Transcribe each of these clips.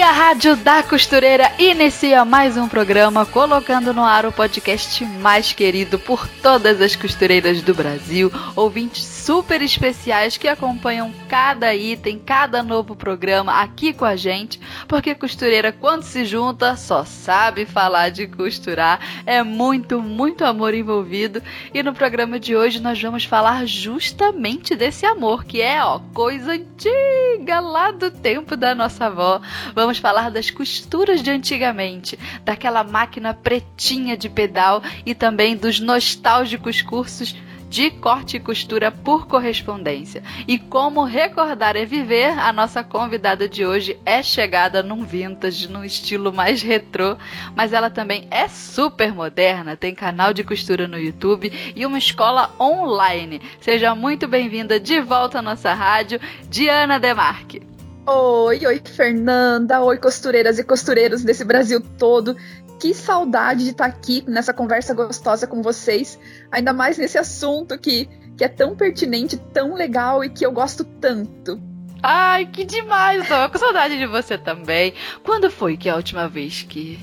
E a Rádio da Costureira inicia mais um programa colocando no ar o podcast mais querido por todas as costureiras do Brasil, ouvintes super especiais que acompanham cada item, cada novo programa aqui com a gente, porque costureira quando se junta só sabe falar de costurar, é muito, muito amor envolvido e no programa de hoje nós vamos falar justamente desse amor, que é, ó, coisa antiga lá do tempo da nossa avó. Vamos falar das costuras de antigamente, daquela máquina pretinha de pedal e também dos nostálgicos cursos de corte e costura por correspondência. E como recordar é viver, a nossa convidada de hoje é chegada num vintage, num estilo mais retrô, mas ela também é super moderna, tem canal de costura no YouTube e uma escola online. Seja muito bem-vinda de volta à nossa rádio, Diana Demarque. Oi, oi, Fernanda. Oi, costureiras e costureiros desse Brasil todo. Que saudade de estar aqui nessa conversa gostosa com vocês, ainda mais nesse assunto que, que é tão pertinente, tão legal e que eu gosto tanto. Ai, que demais! Tô com saudade de você também. Quando foi que é a última vez que,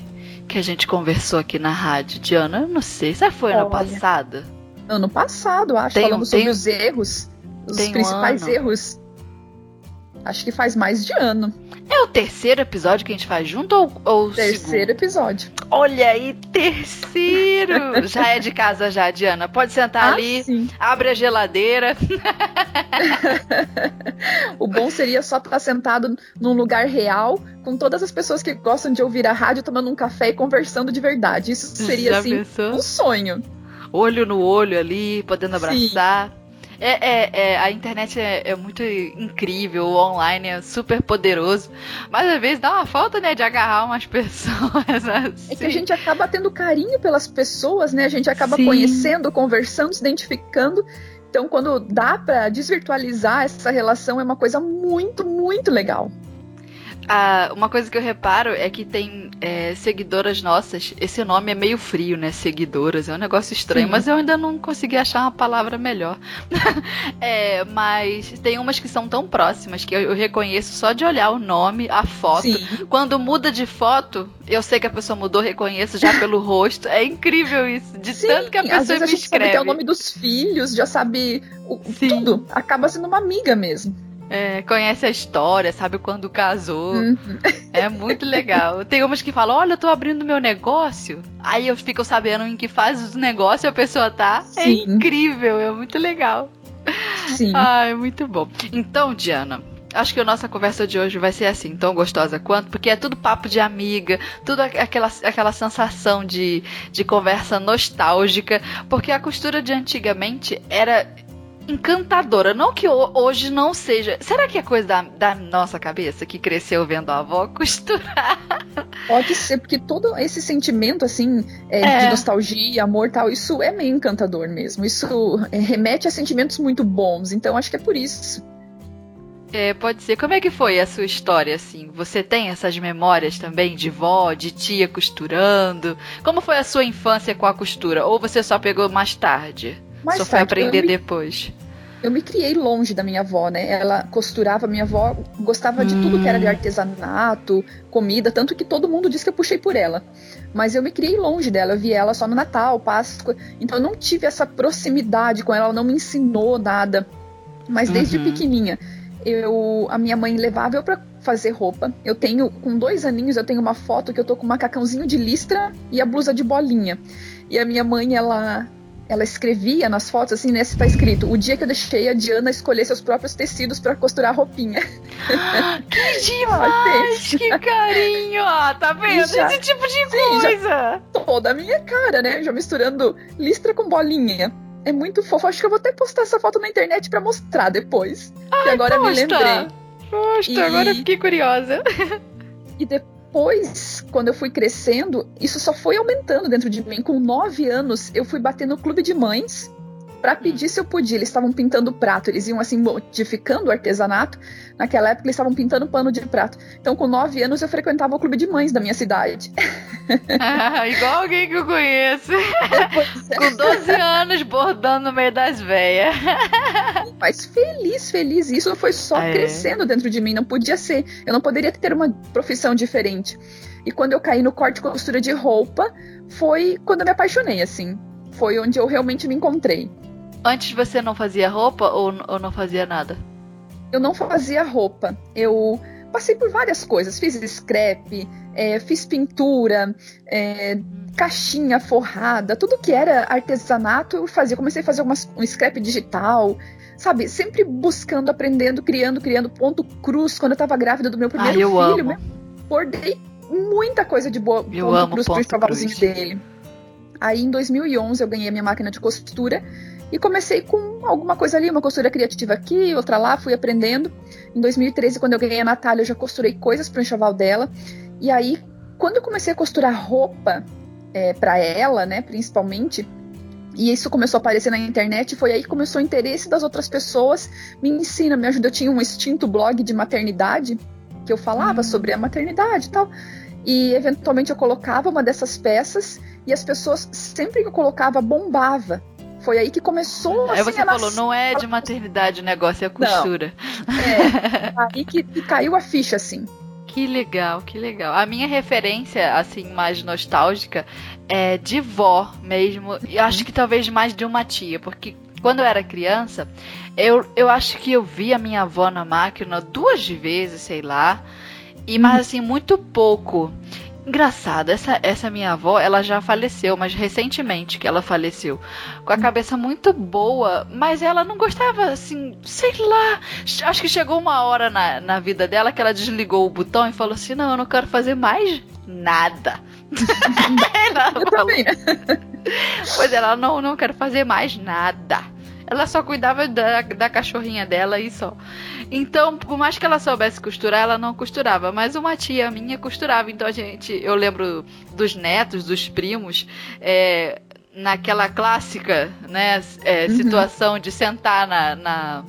que a gente conversou aqui na rádio, Diana? Eu não sei. Será que foi ano Olha, passado? Ano passado, acho, Tem um- falando sobre tem- os erros, os um principais ano. erros. Acho que faz mais de ano. É o terceiro episódio que a gente faz junto ou, ou Terceiro episódio. segundo? Olha aí, terceiro! já é de casa já, Diana. Pode sentar Ah, ali, sim. abre a geladeira. O bom seria só estar sentado num lugar real, com todas as pessoas que gostam de ouvir a rádio, tomando um café e conversando de verdade. Isso seria, Já assim, pensou? um sonho. Olho no olho ali, podendo Sim. É, é, é, a internet é, é muito incrível, o online é super poderoso, mas às vezes dá uma falta, né, de agarrar umas pessoas assim. É que a gente acaba tendo carinho pelas pessoas, né? A gente acaba Sim. conhecendo, conversando, se identificando. Então, quando dá pra desvirtualizar essa relação, é uma coisa muito, muito legal. Ah, uma coisa que eu reparo é que tem é, seguidoras nossas. Esse nome é meio frio, né? Seguidoras. É um negócio estranho, Sim. mas eu ainda não consegui achar uma palavra melhor. É, mas tem umas que são tão próximas que eu, eu reconheço só de olhar o nome, a foto. Sim. Quando muda de foto, eu sei que a pessoa mudou, reconheço já pelo rosto. É incrível isso, de Sim, tanto que a às pessoa vezes a me gente sabe escreve. até o nome dos filhos, já sabe o- tudo. Acaba sendo uma amiga mesmo. É, conhece a história, sabe quando casou. Uhum. É muito legal. Tem umas que falam, olha, eu tô abrindo meu negócio. Aí eu fico sabendo em que fase do negócio a pessoa tá. É Sim. incrível, é muito legal. Sim. Ah, é muito bom. Então, Diana, acho que a nossa conversa de hoje vai ser assim, tão gostosa quanto, porque é tudo papo de amiga, tudo aqu- aquela, aquela sensação de, de conversa nostálgica, porque a costura de antigamente era encantadora. Não que ho- hoje não seja. Será que é coisa da, da nossa cabeça que cresceu vendo a avó costurar? Pode ser, porque todo esse sentimento, assim, é, É. de nostalgia, amor e tal, isso é meio encantador mesmo. Isso é, remete a sentimentos muito bons. Então, acho que é por isso. É, pode ser. Como é que foi a sua história, assim? Você tem essas memórias também de vó, de tia costurando? Como foi a sua infância com a costura? Ou você só pegou mais tarde? Mais só foi aprender me, depois? eu me criei longe da minha avó, né? Ela costurava, minha avó gostava de tudo que era de Hum. artesanato, comida, tanto que todo mundo diz que eu puxei por ela. Mas eu me criei longe dela, eu vi ela só no Natal, Páscoa, então eu não tive essa proximidade com ela, ela não me ensinou nada. Mas desde Uhum. pequenininha, eu a minha mãe levava eu pra fazer roupa. Eu tenho, com dois aninhos, eu tenho uma foto que eu tô com um macacãozinho de listra e a blusa de bolinha. E a minha mãe, ela ela escrevia nas fotos assim, nesse tá escrito: "O dia que eu deixei a Diana escolher seus próprios tecidos pra costurar a roupinha". Que demais! que carinho! Ó, tá vendo? Já- Esse tipo de Sim, coisa! Toda a minha cara, né? Já misturando listra com bolinha. É muito fofo. Acho que eu vou até postar essa foto na internet pra mostrar depois. que agora eu me posta. lembrei. Poxa, E- agora eu fiquei curiosa. E depois, quando eu fui crescendo, isso só foi aumentando dentro de mim. Com nove anos, eu fui bater no clube de mães para pedir se eu podia. Eles estavam pintando prato, eles iam assim modificando o artesanato. Naquela época eles estavam pintando pano de prato. Então, com nove anos, eu frequentava o clube de mães da minha cidade. Ah, igual alguém que eu conheço. É. com 12 anos, bordando no meio das veias. Mas feliz, feliz. Isso foi só ah, é. crescendo dentro de mim. Não podia ser. Eu não poderia ter uma profissão diferente. E quando eu caí no corte e costura de roupa, foi quando eu me apaixonei, assim. Foi onde eu realmente me encontrei. Antes você não fazia roupa ou, ou não fazia nada? Eu não fazia roupa. Eu passei por várias coisas. Fiz scrap, é, fiz pintura, é, caixinha forrada, tudo que era artesanato eu fazia. Comecei a fazer umas, um scrap digital, sabe? Sempre buscando, aprendendo, criando, criando ponto cruz. Quando eu tava grávida do meu primeiro eu filho, amo. bordei muita coisa de boa eu ponto cruz ponto pro dele. Aí em 2011 eu ganhei minha máquina de costura e comecei com alguma coisa ali, uma costura criativa aqui, outra lá, fui aprendendo. Em 2013, quando eu ganhei a Natália, eu já costurei coisas para o enxoval dela. E aí, quando eu comecei a costurar roupa é, para ela, né, principalmente, e isso começou a aparecer na internet, foi aí que começou o interesse das outras pessoas. Me ensina, me ajuda. Eu tinha um extinto blog de maternidade, que eu falava hum. sobre a maternidade e tal. E eventualmente eu colocava uma dessas peças e as pessoas, sempre que eu colocava, bombava. Foi aí que começou Aí assim, você falou, não é de maternidade o negócio, é costura. Não. É, aí que, que caiu a ficha, assim. Que legal, que legal. A minha referência, assim, mais nostálgica é de vó mesmo. E acho que talvez mais de uma tia, porque quando eu era criança, eu, eu acho que eu vi a minha avó na máquina duas vezes, sei lá. E mas assim, muito pouco. Engraçado, essa, essa minha avó, ela já faleceu, mas recentemente que ela faleceu. Com a hum. cabeça muito boa, mas ela não gostava, assim, sei lá. Acho que chegou uma hora na, na vida dela que ela desligou o botão e falou assim: não, eu não quero fazer mais nada. ela falou, pois ela não, não quero fazer mais nada. Ela só cuidava da, da cachorrinha dela e só. Então, por mais que ela soubesse costurar, ela não costurava. Mas uma tia minha costurava. Então a gente. Eu lembro dos netos, dos primos. É, naquela clássica né, é, uhum. situação de sentar na, na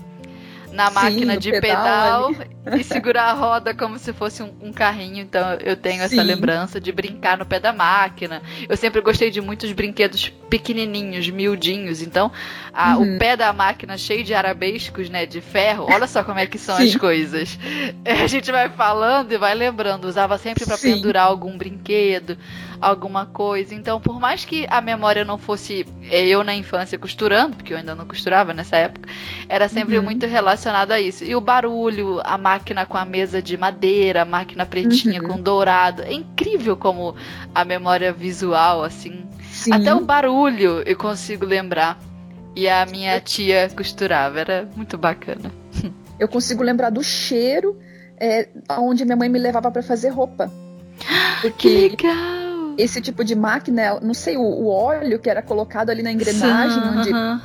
na máquina Sim, de pedal, pedal e segurar a roda como se fosse um, um carrinho. Então eu tenho Sim. essa lembrança de brincar no pé da máquina. Eu sempre gostei de muitos brinquedos pequenininhos, miudinhos. Então a, uhum. o pé da máquina cheio de arabescos, né, de ferro. Olha só como é que são Sim. as coisas. A gente vai falando e vai lembrando. Usava sempre para pendurar algum brinquedo alguma coisa. Então, por mais que a memória não fosse é, eu na infância costurando, porque eu ainda não costurava nessa época, era sempre uhum. muito relacionado a isso. E o barulho, a máquina com a mesa de madeira, máquina pretinha uhum. com dourado. É incrível como a memória visual, assim. Sim. Até o barulho eu consigo lembrar. E a minha tia costurava, era muito bacana. Eu consigo lembrar do cheiro é, onde minha mãe me levava para fazer roupa. Porque que legal! esse tipo de máquina, não sei, o, o óleo que era colocado ali na engrenagem, Sim, onde uh -huh.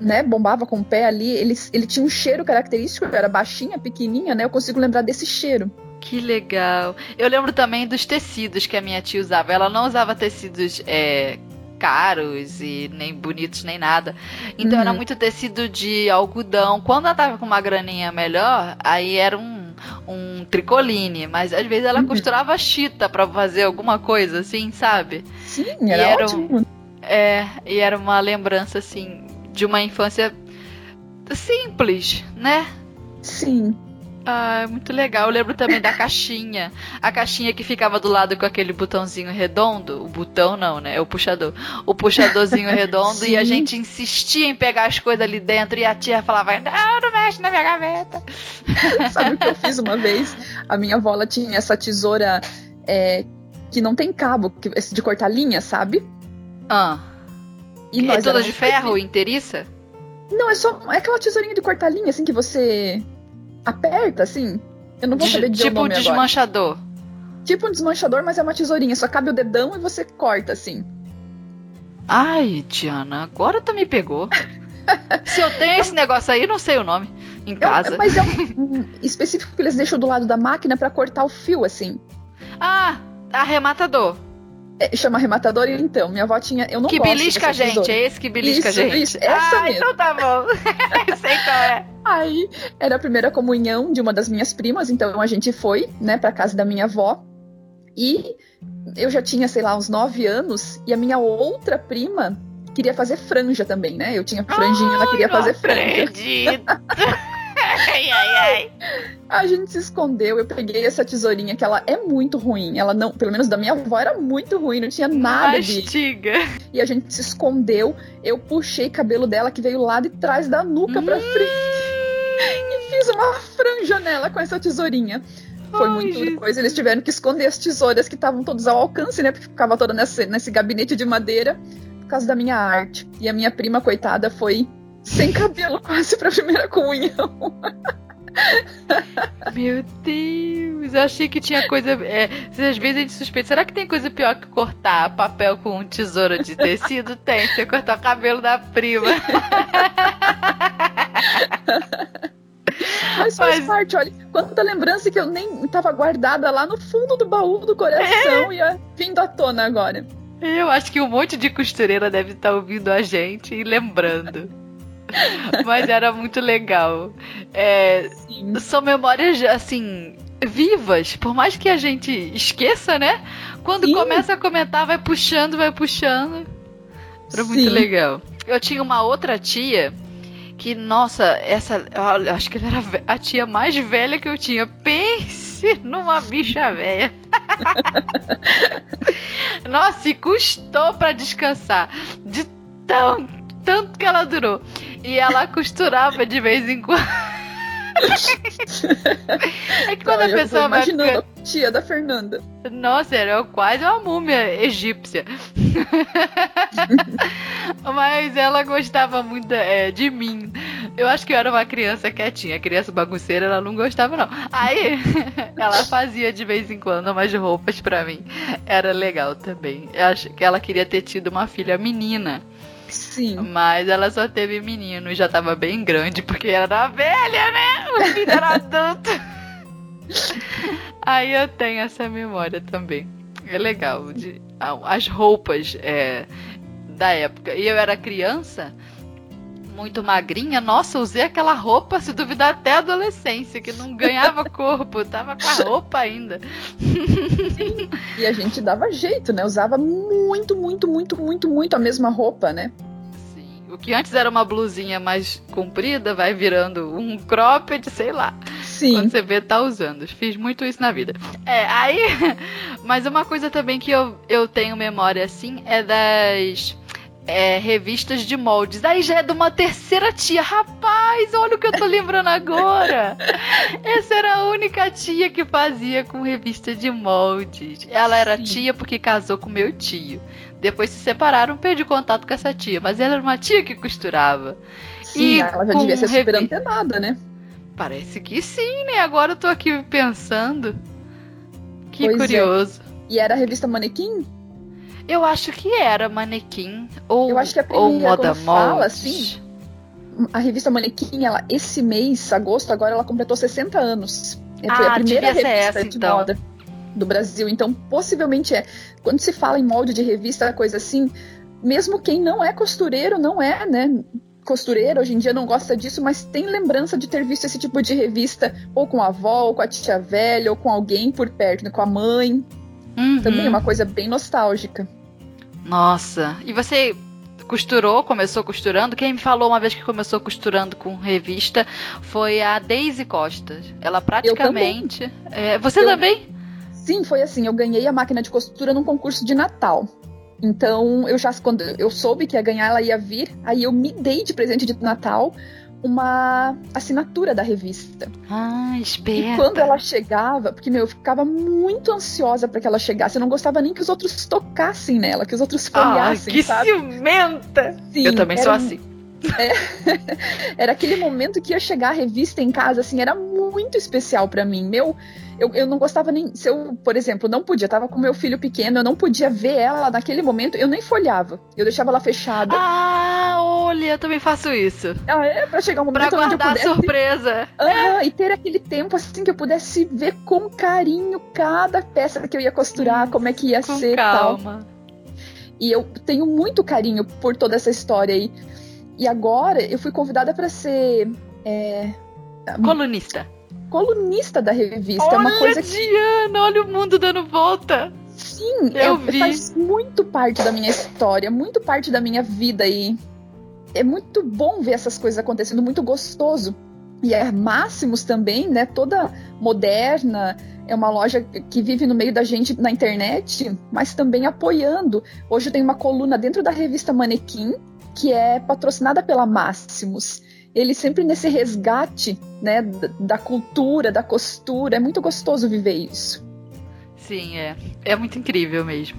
Né, bombava com o pé ali, ele, ele tinha um cheiro característico, era baixinha, pequenininha, né? Eu consigo lembrar desse cheiro. Que legal. Eu lembro também dos tecidos que a minha tia usava. Ela não usava tecidos é, caros e nem bonitos nem nada. Então uhum. era muito tecido de algodão. Quando ela tava com uma graninha melhor, aí era um um tricoline, mas às vezes ela uhum. costurava chita para fazer alguma coisa assim, sabe? Sim, era, era ótimo. Um, é, e era uma lembrança assim de uma infância simples, né? Sim. Ah, muito legal. Eu lembro também da caixinha. A caixinha que ficava do lado com aquele botãozinho redondo. O botão não, né? É o puxador. O puxadorzinho redondo. e a gente insistia em pegar as coisas ali dentro. E a tia falava: Não, não mexe na minha gaveta. Sabe o que eu fiz uma vez? A minha avó tinha essa tesoura é, que não tem cabo, que, de cortar linha, sabe? Ah. E é toda de ferro, inteiriça? Não, é só. É aquela tesourinha de cortar linha, assim, que você aperta, assim. Eu não vou saber dizer tipo um desmanchador. Agora. Tipo um desmanchador, mas é uma tesourinha. Só cabe o dedão e você corta, assim. Ai, Tiana, agora tu me pegou. Se eu tenho esse negócio aí, não sei o nome. Em casa. mas é um, um específico que eles deixam do lado da máquina para cortar o fio, assim. Ah, arrematador. É, chama arrematador, então. Minha avó tinha. Eu não que gosto belisca a gente, é esse que belisca Isso, a gente. isso, essa ah, mesmo. então tá bom. Sei qual é. Aí era a primeira comunhão de uma das minhas primas, então a gente foi, né, pra casa da minha avó. E eu já tinha, sei lá, uns nove anos, e a minha outra prima queria fazer franja também, né? Eu tinha franjinha, ela queria fazer franja. acredito. ai, ai, ai. A gente se escondeu, eu peguei essa tesourinha que ela é muito ruim. Ela não, pelo menos da minha avó era muito ruim, não tinha nada de. Mastiga. E a gente se escondeu. Eu puxei cabelo dela que veio lá de trás da nuca pra frente e fiz uma franja nela com essa tesourinha. Foi Ai, muito Jesus. coisa. Eles tiveram que esconder as tesouras que estavam todas ao alcance, né? Porque ficava toda nesse, nesse gabinete de madeira por causa da minha arte. E a minha prima, coitada, foi sem cabelo quase pra primeira comunhão. Meu Deus, eu achei que tinha coisa. É, às vezes a gente suspeita. Será que tem coisa pior que cortar papel com tesoura de tecido? tem, você cortar o cabelo da prima. Mas faz Mas- parte, olha. Quanta lembrança que eu nem tava guardada lá no fundo do baú do coração e é vindo à tona agora. Eu acho que um monte de costureira deve estar ouvindo a gente e lembrando. Mas era muito legal. É, são memórias, assim, vivas. Por mais que a gente esqueça, né? Quando Sim. começa a comentar, vai puxando, vai puxando. Era muito Sim. legal. Eu tinha uma outra tia que, nossa, essa. acho que ela era a tia mais velha que eu tinha. Pense numa bicha velha. nossa, e custou pra descansar. De tão, tanto que ela durou. E ela costurava de vez em quando. é que quando Não, a eu pessoa vai imaginando a tia da Fernanda. nossa, era quase uma múmia egípcia. Mas ela gostava muito é, de mim. Eu acho que eu era uma criança quietinha. Criança bagunceira, ela não gostava, não. Aí, ela fazia de vez em quando umas roupas pra mim. Era legal também. Eu acho que ela queria ter tido uma filha menina. Sim. Mas ela só teve menino e já tava bem grande, porque era velha, né? O filho era adulto. Aí eu tenho essa memória também. É legal. De, as roupas é, da época. E eu era criança, muito magrinha. Nossa, usei aquela roupa, se duvidar, até a adolescência, que não ganhava corpo. Tava com a roupa ainda. E a gente dava jeito, né? Usava muito, muito, muito, muito, muito a mesma roupa, né? O que antes era uma blusinha mais comprida, vai virando um cropped, sei lá. Sim. Quando você vê, tá usando. Fiz muito isso na vida. É, aí. Mas uma coisa também que eu, eu tenho memória assim é das. é, revistas de moldes. Aí já é de uma terceira tia. Rapaz, olha o que eu tô lembrando agora. Essa era a única tia que fazia com revista de moldes. Ela era Sim. tia porque casou com meu tio. Depois se separaram, perdi contato com essa tia. Mas ela era uma tia que costurava. Sim, E ela já devia ser super antenada, né? Parece que sim, né? Agora eu tô aqui pensando. Que Pois é. curioso. E era a revista Manequim? Eu acho que era manequim ou, Eu acho que a primeira, moda quando fala, assim, A revista Manequim, ela, esse mês, agosto, agora ela completou 60 anos. É, Ah, a primeira revista essa, de então. moda do Brasil. Então, possivelmente é. Quando se fala em molde de revista, coisa assim, mesmo quem não é costureiro, não é, né? Costureiro, hoje em dia não gosta disso, mas tem lembrança de ter visto esse tipo de revista, ou com a avó, ou com a tia velha, ou com alguém por perto, né, com a mãe. Uhum. Também é uma coisa bem nostálgica. Nossa. E você costurou, começou costurando? Quem me falou uma vez que começou costurando com revista foi a Daisy Costa. Ela praticamente. É, você Eu- também? Sim, foi assim. Eu ganhei a máquina de costura num concurso de Natal. Então, eu já quando eu soube que ia ganhar, ela ia vir. Aí eu me dei de presente de Natal uma assinatura da revista. Ah, E esperta. quando ela chegava, porque meu, eu ficava muito ansiosa para que ela chegasse. Eu não gostava nem que os outros tocassem nela, que os outros Ah, folhassem, que sabe? ciumenta! Sim, Eu também sou assim. Era aquele momento que ia chegar a revista em casa, assim, era muito especial pra mim. Meu, eu, eu não gostava nem. Se eu, por exemplo, não podia, tava com meu filho pequeno, eu não podia ver ela naquele momento, eu nem folhava. Eu deixava ela fechada. Ah, Olha, eu também faço isso. Ah, é, pra chegar um momento pra guardar onde eu pudesse... surpresa. Ah, e ter aquele tempo assim que eu pudesse ver com carinho cada peça que eu ia costurar, hum, como é que ia com ser calma. tal. E eu tenho muito carinho por toda essa história aí. E agora eu fui convidada para ser. É, colunista. Colunista da revista. Olha, é uma coisa que... Diana, olha o mundo dando volta. Sim, eu é, vi. faz muito parte da minha história, muito parte da minha vida e é muito bom ver essas coisas acontecendo, muito gostoso. E é Máximos também, né? Toda moderna, é uma loja que vive no meio da gente na internet, mas também apoiando. Hoje eu tenho uma coluna dentro da revista Manequim, que é patrocinada pela Máximos. Ele sempre nesse resgate, né, da cultura, da costura. É muito gostoso viver isso. Sim, é. É muito incrível mesmo.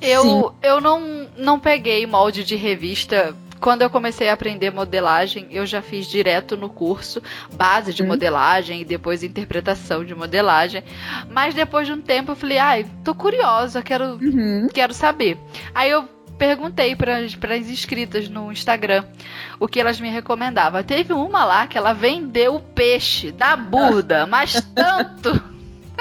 Eu, eu não, não peguei molde de revista. Quando eu comecei a aprender modelagem, eu já fiz direto no curso base de hum. modelagem e depois interpretação de modelagem. Mas depois de um tempo eu falei, ai, tô curiosa, quero, uhum. quero saber. Aí eu perguntei para as inscritas no Instagram o que elas me recomendavam. Teve uma lá que ela vendeu o peixe da burda, mas tanto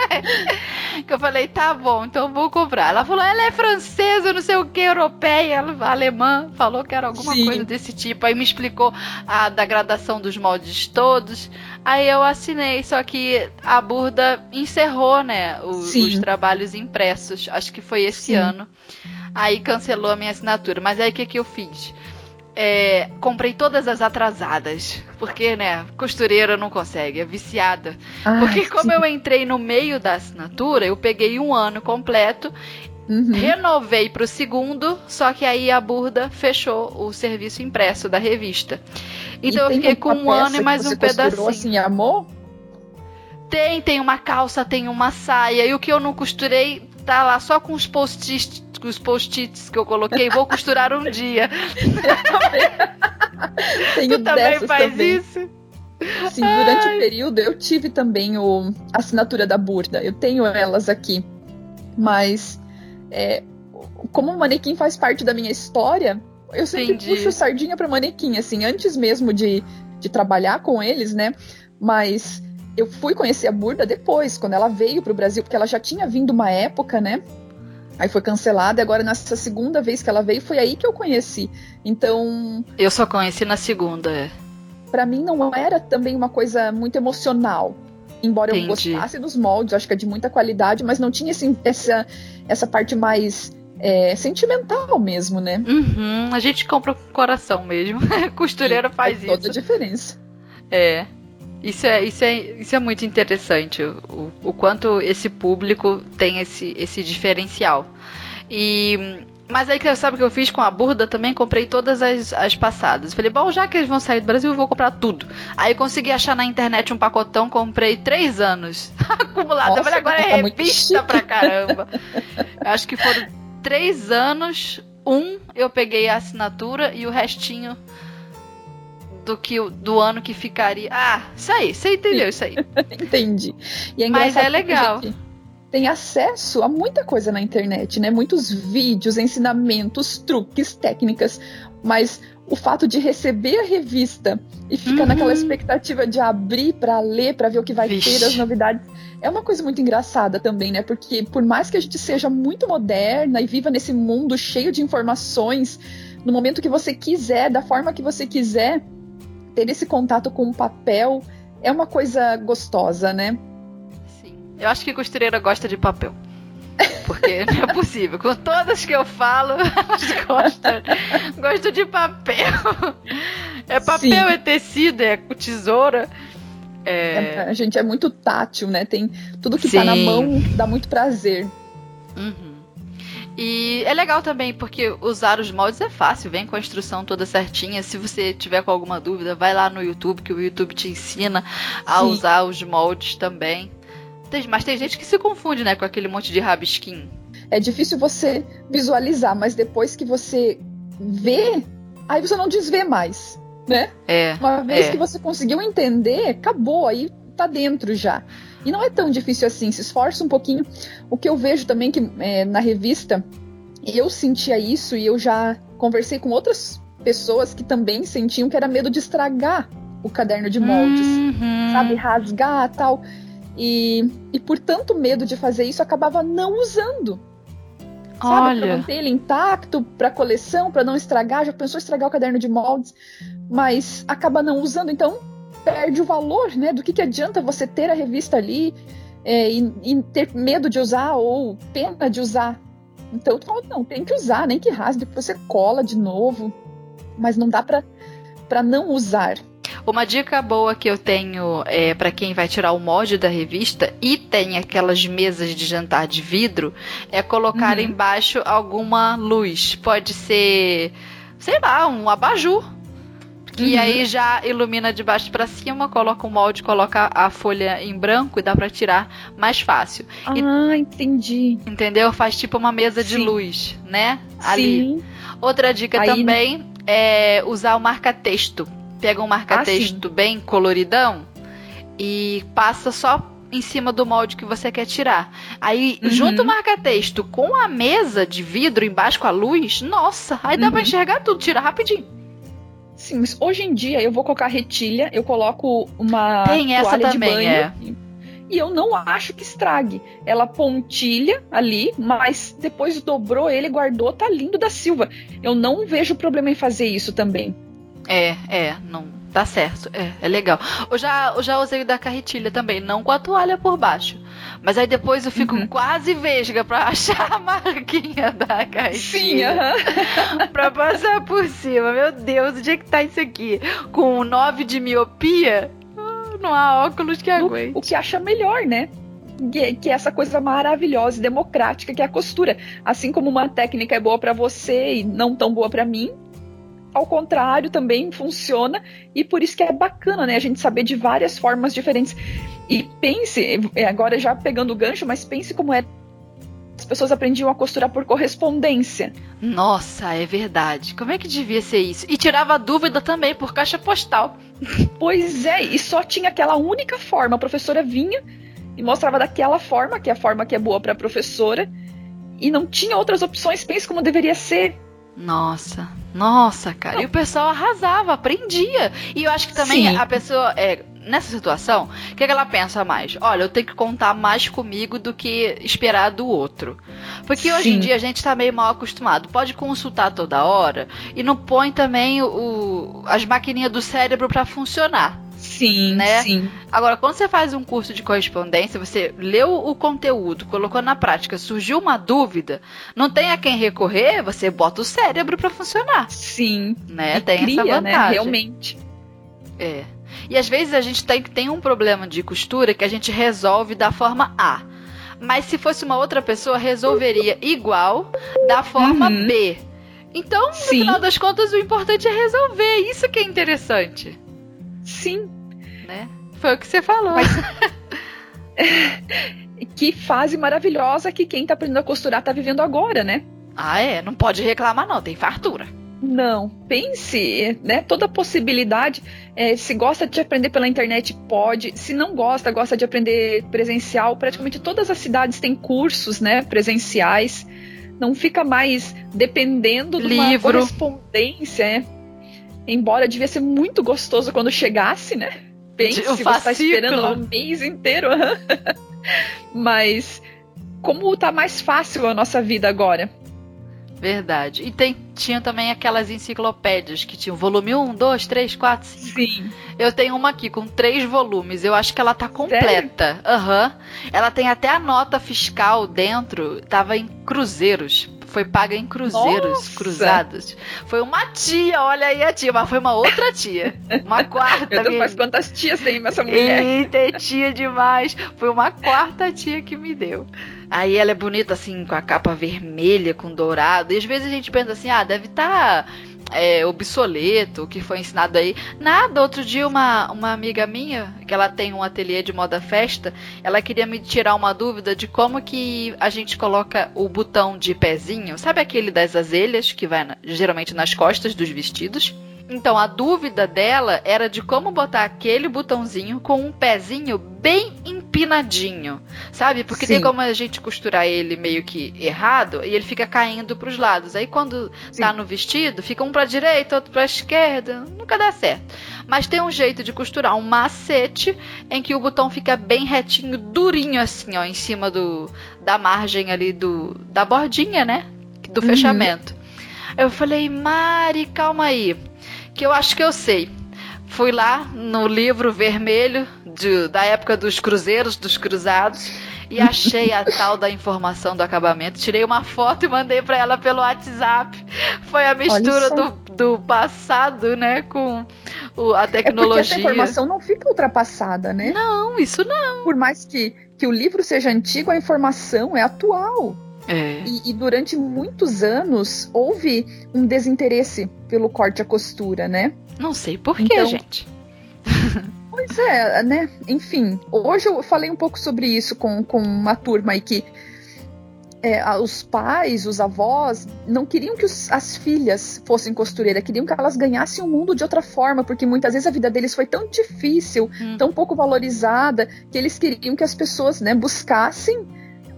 que eu falei, tá bom, então vou comprar. Ela falou, ela é francesa, não sei o que, europeia, ela, alemã, falou que era alguma Sim. coisa desse tipo. Aí me explicou a da gradação dos moldes todos. Aí eu assinei, só que a Burda encerrou, né, os, os trabalhos impressos. Acho que foi esse Sim. ano. Aí cancelou a minha assinatura. Mas aí o que, que eu fiz? É, comprei todas as atrasadas. Porque, né, costureira não consegue, é viciada. Ai, porque como sim. eu entrei no meio da assinatura, eu peguei um ano completo, uhum. renovei para o segundo, só que aí a Burda fechou o serviço impresso da revista. Então eu fiquei com um ano e mais um pedacinho. assim, amor? Tem, tem uma calça, tem uma saia. E o que eu não costurei tá lá só com os post-its os post-its que eu coloquei, vou costurar um dia. Tenho tu também faz também. isso? Sim, durante Ai. o período eu tive também o, a assinatura da Burda. Eu tenho elas aqui. Mas é, como o manequim faz parte da minha história, eu sempre Entendi. puxo sardinha para manequim, assim, antes mesmo de, de trabalhar com eles, né? Mas eu fui conhecer a Burda depois, quando ela veio para o Brasil, porque ela já tinha vindo uma época, né? Aí foi cancelada, e agora nessa segunda vez que ela veio, foi aí que eu conheci. Então. Eu só conheci na segunda, é. Pra mim não era também uma coisa muito emocional. Embora Entendi. eu gostasse dos moldes, acho que é de muita qualidade, mas não tinha assim, essa, essa parte mais é, sentimental mesmo, né? Uhum, a gente compra com coração mesmo. Costureira faz, faz isso. Toda a diferença. É. Isso é, isso é, isso é muito interessante, o, o quanto esse público tem esse, esse diferencial. E mas aí, sabe o que eu fiz com a Burda? Também comprei todas as, as passadas. Falei, bom, já que eles vão sair do Brasil, eu vou comprar tudo. Aí consegui achar na internet um pacotão, comprei três anos acumulado. eu falei, agora é tá revista pra caramba. acho que foram três anos. Um eu peguei a assinatura e o restinho do que do ano que ficaria. Ah, isso aí, você entendeu isso aí. Entendi. É Mas é legal. Tem acesso a muita coisa na internet, né? Muitos vídeos, ensinamentos, truques, técnicas. Mas o fato de receber a revista e ficar uhum. naquela expectativa de abrir para ler, para ver o que vai Vixe. ter, as novidades, é uma coisa muito engraçada também, né? Porque por mais que a gente seja muito moderna e viva nesse mundo cheio de informações, no momento que você quiser, da forma que você quiser, ter esse contato com o papel é uma coisa gostosa, né? Eu acho que costureira gosta de papel. Porque não é possível. Com todas que eu falo, elas gostam. Gosto de papel. É papel, Sim. é tecido, é tesoura. É... É, a gente é muito tátil, né? Tem tudo que Sim. tá na mão dá muito prazer. Uhum. E é legal também porque usar os moldes é fácil, vem com a instrução toda certinha. Se você tiver com alguma dúvida, vai lá no YouTube que o YouTube te ensina a Sim. usar os moldes também. Mas tem gente que se confunde, né, com aquele monte de rabisquinho. É difícil você visualizar, mas depois que você vê, aí você não desvê mais, né? É. Uma vez é. que você conseguiu entender, acabou, aí tá dentro já. E não é tão difícil assim, se esforça um pouquinho. O que eu vejo também que é, na revista, eu sentia isso e eu já conversei com outras pessoas que também sentiam que era medo de estragar o caderno de moldes, Uhum. sabe, rasgar tal. E, e por tanto medo de fazer isso, acabava não usando. Sabe, pra Olha, manter ele intacto, pra coleção, pra não estragar. Já pensou em estragar o caderno de moldes, mas acaba não usando, então perde o valor, né? Do que, que adianta você ter a revista ali é, e, e ter medo de usar ou pena de usar. Então, não, tem que usar, nem que rasgue, você cola de novo. Mas não dá pra, pra não usar. Uma dica boa que eu tenho é para quem vai tirar o molde da revista e tem aquelas mesas de jantar de vidro é colocar Uhum. embaixo alguma luz. Pode ser, sei lá, um abajur. Que Uhum. aí já ilumina de baixo para cima, coloca o molde, coloca a folha em branco e dá para tirar mais fácil. E- Ah, entendi. Entendeu? Faz tipo uma mesa de Sim. luz, né? Ali. Sim. Outra dica Aí, também é usar o marca-texto. Pega um marca-texto bem coloridão e passa só em cima do molde que você quer tirar. Aí, Uhum. junta o marca-texto com a mesa de vidro embaixo com a luz, nossa, aí dá Uhum. pra enxergar tudo, tira rapidinho. Sim, mas hoje em dia eu vou colocar retilha, eu coloco uma Tem essa toalha também, de banho. é. E eu não acho que estrague. Ela pontilha ali, mas depois dobrou ele, guardou, tá lindo da Silva. Eu não vejo problema em fazer isso também. É, é, não dá certo. É, é legal. Eu já, eu já usei o da carretilha também, não com a toalha por baixo. Mas aí depois eu fico Uhum. quase vesga pra achar a marquinha da carretilha. Sim, aham. pra passar por cima. Meu Deus, onde é que tá isso aqui? Com 9 de miopia? Ah, Não há óculos que aguente. o que acha melhor, né? Que, que é essa coisa maravilhosa e democrática que é a costura. Assim como uma técnica é boa pra você e não tão boa pra mim, ao contrário também funciona e por isso que é bacana, né? A gente saber de várias formas diferentes. E pense, é, agora já pegando o gancho, mas pense como é as pessoas aprendiam a costurar por correspondência. Nossa, é verdade. Como é que devia ser isso? E tirava dúvida também por caixa postal. Pois é, e só tinha aquela única forma. A professora vinha e mostrava daquela forma, que é a forma que é boa para a professora, e não tinha outras opções. Pense como deveria ser. Nossa, nossa, cara. E o pessoal arrasava, aprendia. E eu acho que também Sim. a pessoa, é, nessa situação, o que, é que ela pensa mais? Olha, eu tenho que contar mais comigo do que esperar do outro. Porque hoje em Sim. dia a gente tá meio mal acostumado. Pode consultar toda hora e não põe também o, as maquininhas do cérebro pra funcionar. Sim, Né? sim. Agora, quando você faz um curso de correspondência, você leu o conteúdo, colocou na prática, surgiu uma dúvida, não tem a quem recorrer, você bota o cérebro pra funcionar, Sim. né? E tem cria, essa né? vantagem. Realmente. É. E às vezes a gente tem, tem um problema de costura que a gente resolve da forma A. Mas se fosse uma outra pessoa, resolveria igual da forma Uhum. B. Então, no Sim. final das contas, o importante é resolver. Isso que é interessante, Sim. né? Foi o que você falou. Que fase maravilhosa que quem tá aprendendo a costurar tá vivendo agora, né? Ah, é? Não pode reclamar, não. Tem fartura. Não, pense, né? Toda possibilidade. é, se gosta de aprender pela internet, pode. Se não gosta, gosta de aprender presencial. Praticamente todas as cidades têm cursos, né? Presenciais. Não fica mais dependendo de uma correspondência. é. Embora devia ser muito gostoso quando chegasse, né? Pense, O você tá esperando um mês inteiro. Mas como tá mais fácil a nossa vida agora? Verdade. E tem, tinha também aquelas enciclopédias que tinham volume 1, 2, 3, 4, 5. Sim. Eu tenho uma aqui com três volumes. Eu acho que ela tá completa. Aham. Ela tem até a nota fiscal dentro. Tava em cruzeiros. Foi paga em cruzeiros, Nossa! cruzados. Foi uma tia, olha aí a tia, mas foi uma outra tia. Uma quarta. Meu Deus, mas quantas tias tem essa mulher? Eita, é tia demais. Foi uma quarta tia que me deu. Aí ela é bonita assim, com a capa vermelha, com dourado. E às vezes a gente pensa assim, ah, deve estar obsoleto, o que foi ensinado aí. Nada, outro dia uma, uma amiga minha, que ela tem um ateliê de moda festa, ela queria me tirar uma dúvida de como que a gente coloca o botão de pezinho. Sabe aquele das azelhas, que vai na- geralmente nas costas dos vestidos? Então a dúvida dela era de como botar aquele botãozinho com um pezinho bem em empinadinho, sabe? Porque Sim. tem como a gente costurar ele meio que errado e ele fica caindo pros lados. Aí quando Sim. tá no vestido, fica um pra direita, outro pra esquerda, nunca dá certo. Mas tem um jeito de costurar, um macete em que o botão fica bem retinho, durinho assim, ó, em cima do da margem ali do da bordinha, né? Do Uhum. fechamento. Eu falei, Mari, calma aí, que eu acho que eu sei. Fui lá no livro vermelho de- da época dos cruzeiros, dos cruzados, e achei a tal da informação do acabamento. Tirei uma foto e mandei pra ela pelo WhatsApp. Foi a mistura do, do passado, né, com o- a É porque essa tecnologia. informação não fica ultrapassada, né? Não, isso não. Por mais que, que o livro seja antigo, a informação é atual. É. E, e durante muitos anos houve um desinteresse pelo corte à costura, né? Não sei por que, Então- gente. Pois é, né? Enfim, hoje eu falei um pouco sobre isso com, com uma turma aí que é, os pais, os avós, não queriam que os- as filhas fossem costureira, queriam que elas ganhassem o mundo de outra forma, porque muitas vezes a vida deles foi tão difícil, Hum. tão pouco valorizada, que eles queriam que as pessoas né, buscassem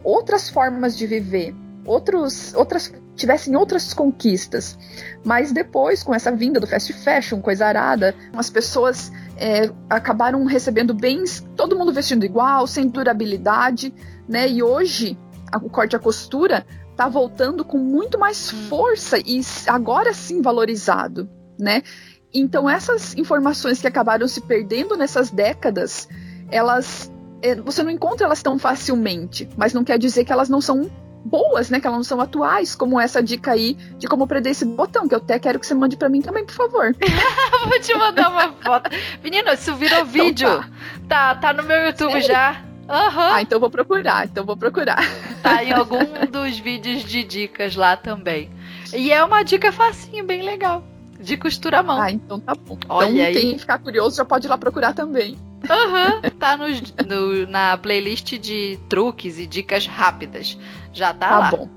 outras formas de viver, outros, outras tivessem outras conquistas. Mas depois, com essa vinda do fast fashion, coisa arada, as pessoas é, acabaram recebendo bens, todo mundo vestindo igual, sem durabilidade, né? E hoje a- o corte à costura tá voltando com muito mais Hum. força e agora sim valorizado, né? Então essas informações que acabaram se perdendo nessas décadas, elas você não encontra elas tão facilmente, mas não quer dizer que elas não são boas, né? Que elas não são atuais, como essa dica aí de como prender esse botão, que eu até quero que você mande pra mim também, por favor. Vou te mandar uma foto. Menina, isso virou vídeo. Tá, tá no meu YouTube Sério? já. Aham. Ah, então vou procurar, então vou procurar. Tá em algum dos vídeos de dicas lá também. E é uma dica facinho, bem legal. De costura à mão. Ah, então tá bom. Olha então aí. quem ficar curioso já pode ir lá procurar também. Aham. Tá nos- no- na playlist de truques e dicas rápidas. Já tá, Tá lá. bom.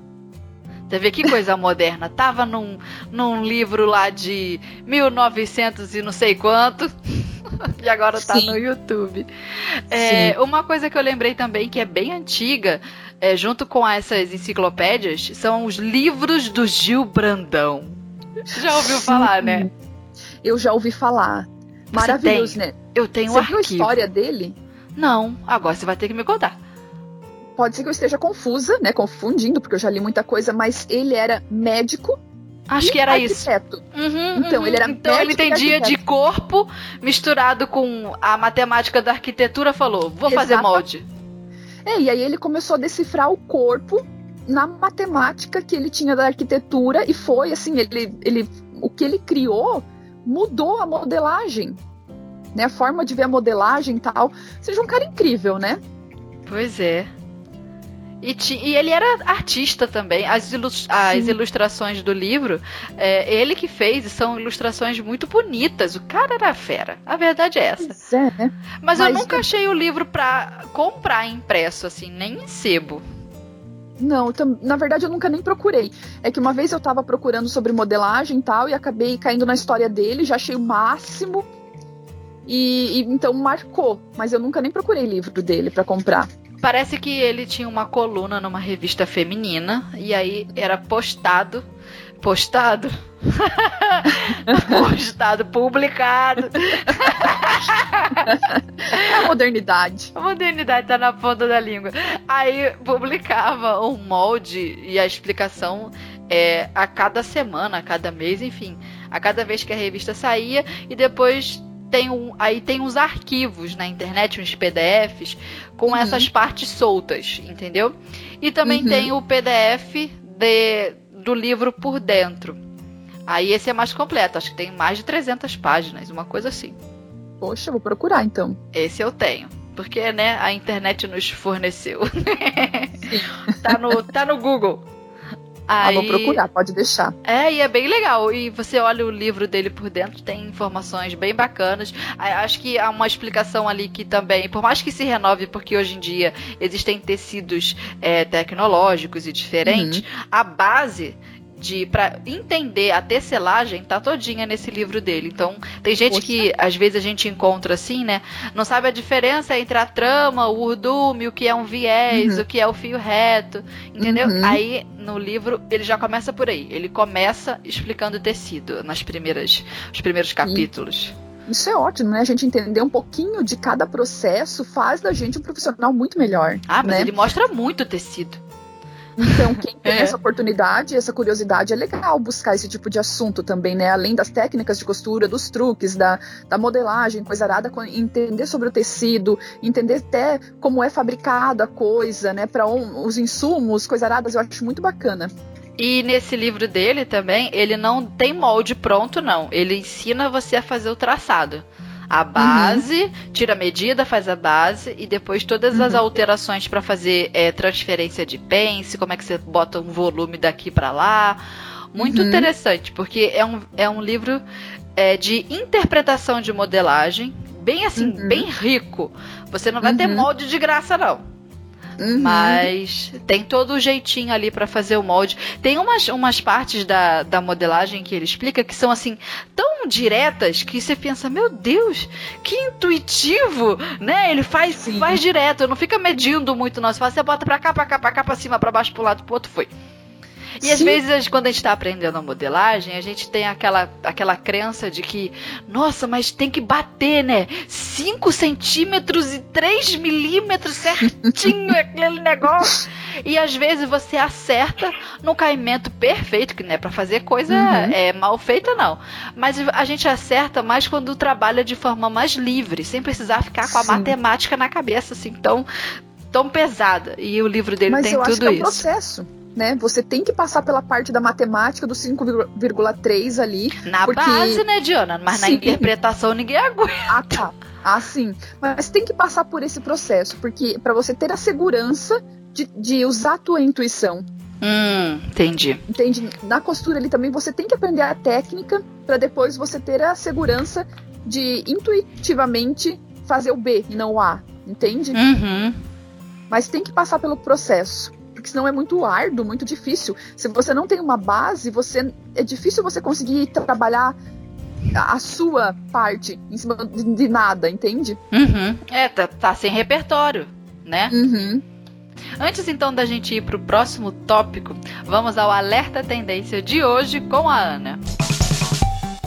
Você vê que coisa moderna. Tava num, num livro lá de 1900 e não sei quanto. E agora tá Sim. no YouTube. É, uma coisa que eu lembrei também que é bem antiga, é, junto com essas enciclopédias, são os livros do Gil Brandão. Já ouviu falar, né? Eu já ouvi falar. Maravilhoso, né? Eu tenho Você um viu a história dele? Não, agora você vai ter que me contar. Pode ser que eu esteja confusa, né? Confundindo, porque eu já li muita coisa, mas ele era médico Acho que era isso. arquiteto. Uhum, Então, uhum. ele era então ele entendia de corpo misturado com a matemática da arquitetura, falou: vou fazer Exata- molde. É, e aí ele começou a decifrar o corpo na matemática que ele tinha da arquitetura e foi assim, ele, ele o que ele criou mudou a modelagem, né? A forma de ver a modelagem e tal. Seja um cara incrível, né? Pois é. E, ti- e ele era artista também. As, ilus- as ilustrações do livro, é, ele que fez, e são ilustrações muito bonitas. O cara era fera. A verdade é essa. É, né? Mas, eu Mas nunca eu- achei o livro pra comprar impresso, assim, nem em sebo. Não, na verdade eu nunca nem procurei. É que uma vez eu tava procurando sobre modelagem e tal, e acabei caindo na história dele, já achei o máximo. E, e então marcou, mas eu nunca nem procurei livro dele pra comprar. Parece que ele tinha uma coluna numa revista feminina e aí era postado. Postado? postado, publicado. É a modernidade. A modernidade tá na ponta da língua. Aí publicava um molde e a explicação é, a cada semana, a cada mês, enfim, a cada vez que a revista saía e depois tem um, aí tem uns arquivos na internet, uns PDFs com Uhum. essas partes soltas, entendeu? E também Uhum. tem o PDF de, do livro por dentro. Aí esse é mais completo, acho que tem mais de 300 páginas, uma coisa assim. Poxa, vou procurar então. Esse eu tenho. Porque, né, a internet nos forneceu. tá, no, tá no Google. Ah, Aí, vou procurar, pode deixar. É, e é bem legal. E você olha o livro dele por dentro, tem informações bem bacanas. Acho que há uma explicação ali que também, por mais que se renove, porque hoje em dia existem tecidos é, tecnológicos e diferentes, a base de para entender a tecelagem tá todinha nesse livro dele. Então, tem gente Poxa. que às vezes a gente encontra assim, né? Não sabe a diferença entre a trama, o urdume, o que é um viés, uhum. o que é o fio reto, entendeu? Uhum. Aí no livro ele já começa por aí. Ele começa explicando o tecido nas primeiras os primeiros capítulos. Isso é ótimo, né? A gente entender um pouquinho de cada processo faz da gente um profissional muito melhor. Ah, mas né? ele mostra muito tecido. Então, quem tem é. essa oportunidade, essa curiosidade, é legal buscar esse tipo de assunto também, né? Além das técnicas de costura, dos truques, da, da modelagem, coisa arada, entender sobre o tecido, entender até como é fabricada a coisa, né? Para um, os insumos, coisa aradas, eu acho muito bacana. E nesse livro dele também, ele não tem molde pronto, não. Ele ensina você a fazer o traçado a base, uhum. tira a medida, faz a base e depois todas uhum. as alterações para fazer é, transferência de pence, como é que você bota um volume daqui para lá. Muito uhum. interessante, porque é um, é um livro é, de interpretação de modelagem, bem assim, uhum. bem rico. Você não vai ter uhum. molde de graça, não. Uhum. Mas tem todo o jeitinho ali para fazer o molde. Tem umas, umas partes da, da modelagem que ele explica que são assim tão diretas que você pensa, meu Deus, que intuitivo, né? Ele faz, faz direto, não fica medindo muito, não. Você fala, você bota pra cá, pra cá, pra cá, pra cima, pra baixo, pro lado, pro outro, foi. E Sim. às vezes, quando a gente está aprendendo a modelagem, a gente tem aquela, aquela crença de que, nossa, mas tem que bater, né? 5 centímetros e 3 milímetros certinho aquele negócio. E às vezes você acerta no caimento perfeito, que não é para fazer coisa uhum. é, mal feita, não. Mas a gente acerta mais quando trabalha de forma mais livre, sem precisar ficar com a Sim. matemática na cabeça, assim, tão, tão pesada. E o livro dele Mas tem eu tudo acho que é um isso. processo né? Você tem que passar pela parte da matemática do 5,3 ali. Na porque... base, né, Diana? Mas Sim. na interpretação ninguém aguenta. Ah, tá. Ah, sim. Mas tem que passar por esse processo, porque para você ter a segurança de, de usar a tua intuição. Hum, entendi. Entende? Na costura ali também você tem que aprender a técnica para depois você ter a segurança de intuitivamente fazer o B e não o A, entende? Uhum. Mas tem que passar pelo processo porque senão é muito árduo, muito difícil. Se você não tem uma base, você é difícil você conseguir trabalhar a sua parte em cima de nada, entende? Uhum. É, tá, tá, sem repertório, né? Uhum. Antes então da gente ir pro próximo tópico, vamos ao alerta tendência de hoje com a Ana.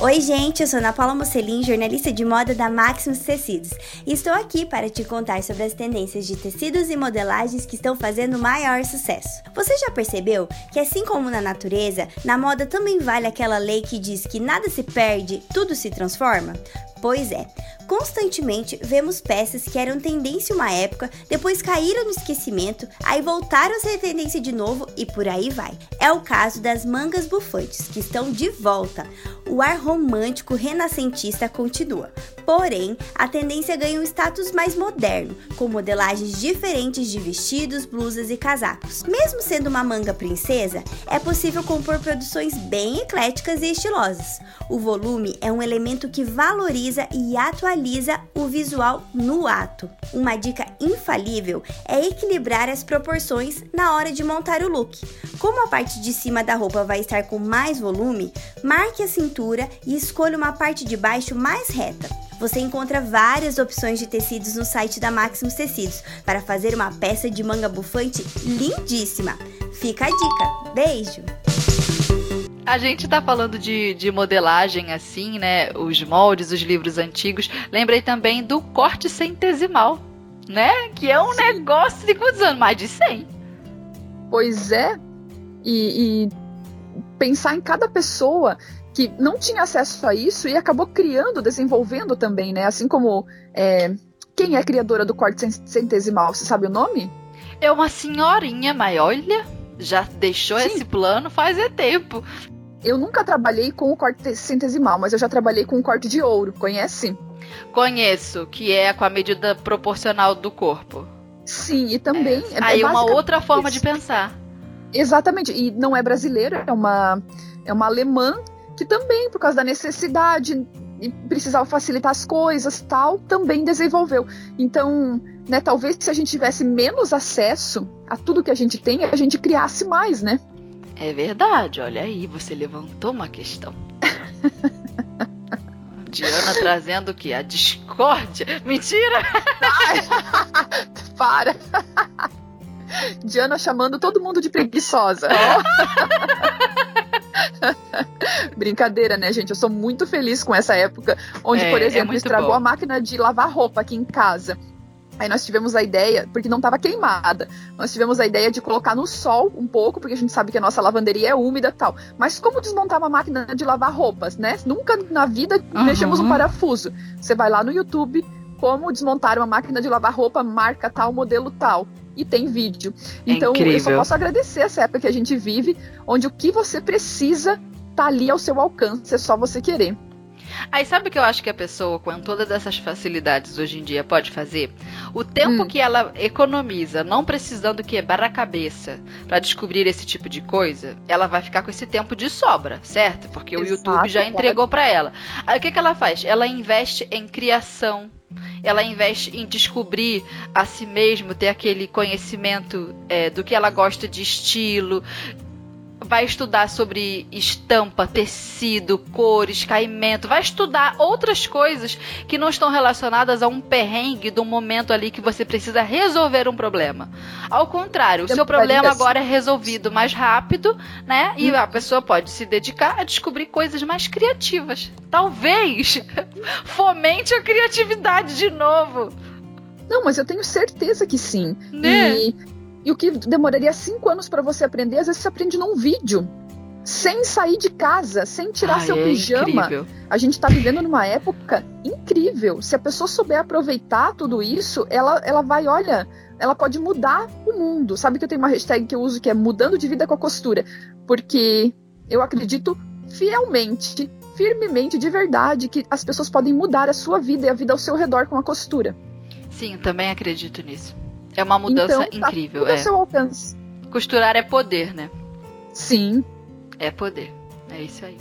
Oi, gente, eu sou Ana Paula Mocelin, jornalista de moda da Maximus Tecidos, e estou aqui para te contar sobre as tendências de tecidos e modelagens que estão fazendo maior sucesso. Você já percebeu que, assim como na natureza, na moda também vale aquela lei que diz que nada se perde, tudo se transforma? Pois é, constantemente vemos peças que eram tendência uma época, depois caíram no esquecimento, aí voltaram a ser tendência de novo e por aí vai. É o caso das mangas bufantes, que estão de volta. O ar romântico renascentista continua, porém a tendência ganha um status mais moderno, com modelagens diferentes de vestidos, blusas e casacos. Mesmo sendo uma manga princesa, é possível compor produções bem ecléticas e estilosas. O volume é um elemento que valoriza e atualiza o visual no ato. Uma dica infalível é equilibrar as proporções na hora de montar o look. Como a parte de cima da roupa vai estar com mais volume, marque a cintura e escolha uma parte de baixo mais reta. Você encontra várias opções de tecidos no site da Maximus Tecidos para fazer uma peça de manga bufante lindíssima. Fica a dica. Beijo! A gente tá falando de, de modelagem assim, né? Os moldes, os livros antigos. Lembrei também do corte centesimal, né? Que é um Sim. negócio de quantos anos? Mais de 100. Pois é. E, e pensar em cada pessoa que não tinha acesso a isso e acabou criando, desenvolvendo também, né? Assim como é, quem é criadora do corte centesimal, você sabe o nome? É uma senhorinha, mas olha, já deixou Sim. esse plano faz é tempo. Eu nunca trabalhei com o corte centesimal, mas eu já trabalhei com o corte de ouro, conhece? Conheço, que é com a medida proporcional do corpo. Sim, e também. É, é aí uma outra forma de pensar. Exatamente, e não é brasileira, é uma, é uma alemã que também, por causa da necessidade e precisava facilitar as coisas tal, também desenvolveu. Então, né, talvez se a gente tivesse menos acesso a tudo que a gente tem, a gente criasse mais, né? É verdade, olha aí, você levantou uma questão. Diana trazendo o quê? A discórdia? Mentira! Para! Diana chamando todo mundo de preguiçosa. Brincadeira, né, gente? Eu sou muito feliz com essa época, onde, É, por é exemplo, muito estragou bom. a máquina de lavar roupa aqui em casa. Aí nós tivemos a ideia, porque não estava queimada, nós tivemos a ideia de colocar no sol um pouco, porque a gente sabe que a nossa lavanderia é úmida e tal. Mas como desmontar uma máquina de lavar roupas, né? Nunca na vida Uhum. mexemos um parafuso. Você vai lá no YouTube, como desmontar uma máquina de lavar roupa, marca tal, modelo tal. E tem vídeo. É Então eu só incrível. posso agradecer essa época que a gente vive, onde o que você precisa tá ali ao seu alcance, é só você querer. Aí sabe o que eu acho que a pessoa, com todas essas facilidades hoje em dia, pode fazer? O tempo Hum. que ela economiza, não precisando quebrar a cabeça pra descobrir esse tipo de coisa, ela vai ficar com esse tempo de sobra, certo? Porque o Exato, YouTube já entregou pra ela. Aí o que, que ela faz? Ela investe em criação. Ela investe em descobrir a si mesmo, ter aquele conhecimento é, do que ela gosta de estilo, vai estudar sobre estampa, tecido, cores, caimento, vai estudar outras coisas que não estão relacionadas a um perrengue de um momento ali que você precisa resolver um problema. Ao contrário, o Eu seu problema agora é resolvido mais rápido, né? E Hum. a pessoa pode se dedicar a descobrir coisas mais criativas. Talvez fomente a criatividade de novo, Não, mas eu tenho certeza que sim. né? E, e o que demoraria cinco anos para você aprender, às vezes você aprende num vídeo. Sem sair de casa, sem tirar Ai, seu é pijama. incrível. A gente tá vivendo numa época incrível. Se a pessoa souber aproveitar tudo isso, ela, ela vai, olha, ela pode mudar o mundo. Sabe que eu tenho uma hashtag que eu uso que é mudando de vida com a costura. Porque eu acredito fielmente, firmemente, de verdade, que as pessoas podem mudar a sua vida e a vida ao seu redor com a costura. Sim, também acredito nisso. É uma mudança então, tá incrível. ao É. seu alcance. Costurar é poder, né? Sim. É poder. É isso aí.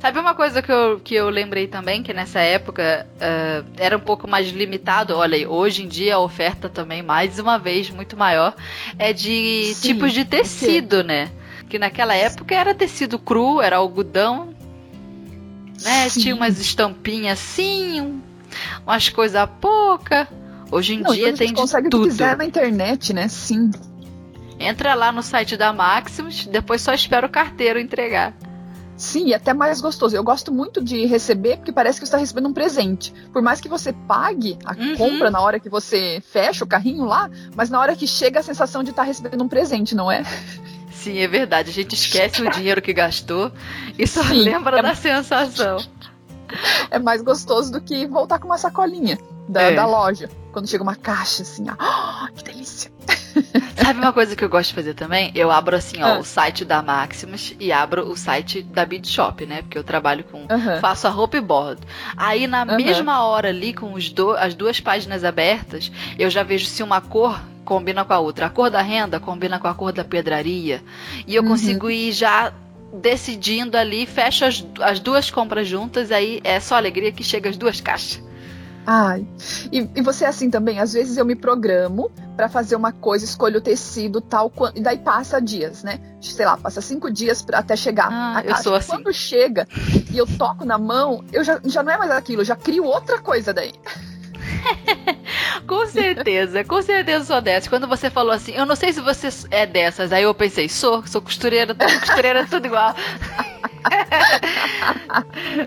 Sabe uma coisa que eu, que eu lembrei também, que nessa época ah, era um pouco mais limitado, olha aí, hoje em dia a oferta também, mais uma vez, muito maior, é de Sim, tipos de tecido, né? Que naquela época era tecido cru, era algodão, né? Sim. Tinha umas estampinhas assim, um- umas coisas pouca. Hoje em Não, dia então tem gente de consegue tudo. quiser na internet, né? Sim. Entra lá no site da Maximus, depois só espera o carteiro entregar. Sim, e até mais gostoso. Eu gosto muito de receber porque parece que você está recebendo um presente. Por mais que você pague a Uhum. compra na hora que você fecha o carrinho lá, mas na hora que chega a sensação de estar recebendo um presente, não é? Sim, é verdade. A gente esquece o dinheiro que gastou e só Sim, lembra é- da sensação. É mais gostoso do que voltar com uma sacolinha da, É. da loja. Quando chega uma caixa assim, ó, que delícia. Sabe uma coisa que eu gosto de fazer também? Eu abro assim, ó, Ah. o site da Maximus e abro o site da Bead Shop, né? Porque eu trabalho com. Aham. Faço a roupa e bordo. Aí na Aham. mesma hora ali, com os do- as duas páginas abertas, eu já vejo se uma cor combina com a outra. A cor da renda combina com a cor da pedraria. E eu Uhum. consigo ir já decidindo ali, fecho as, as duas compras juntas, aí é só alegria que chega as duas caixas. Ai. E, e você é assim também? Às vezes eu me programo pra fazer uma coisa, escolho o tecido tal, e daí passa dias, né? Sei lá, passa cinco dias pra, até chegar Ah, eu sou assim. Quando chega e eu toco na mão, eu já, já não é mais aquilo, eu já crio outra coisa daí. Com certeza, com certeza sou dessas. Quando você falou assim, eu não sei se você é dessas, aí eu pensei, sou, sou costureira, costureira, tudo igual.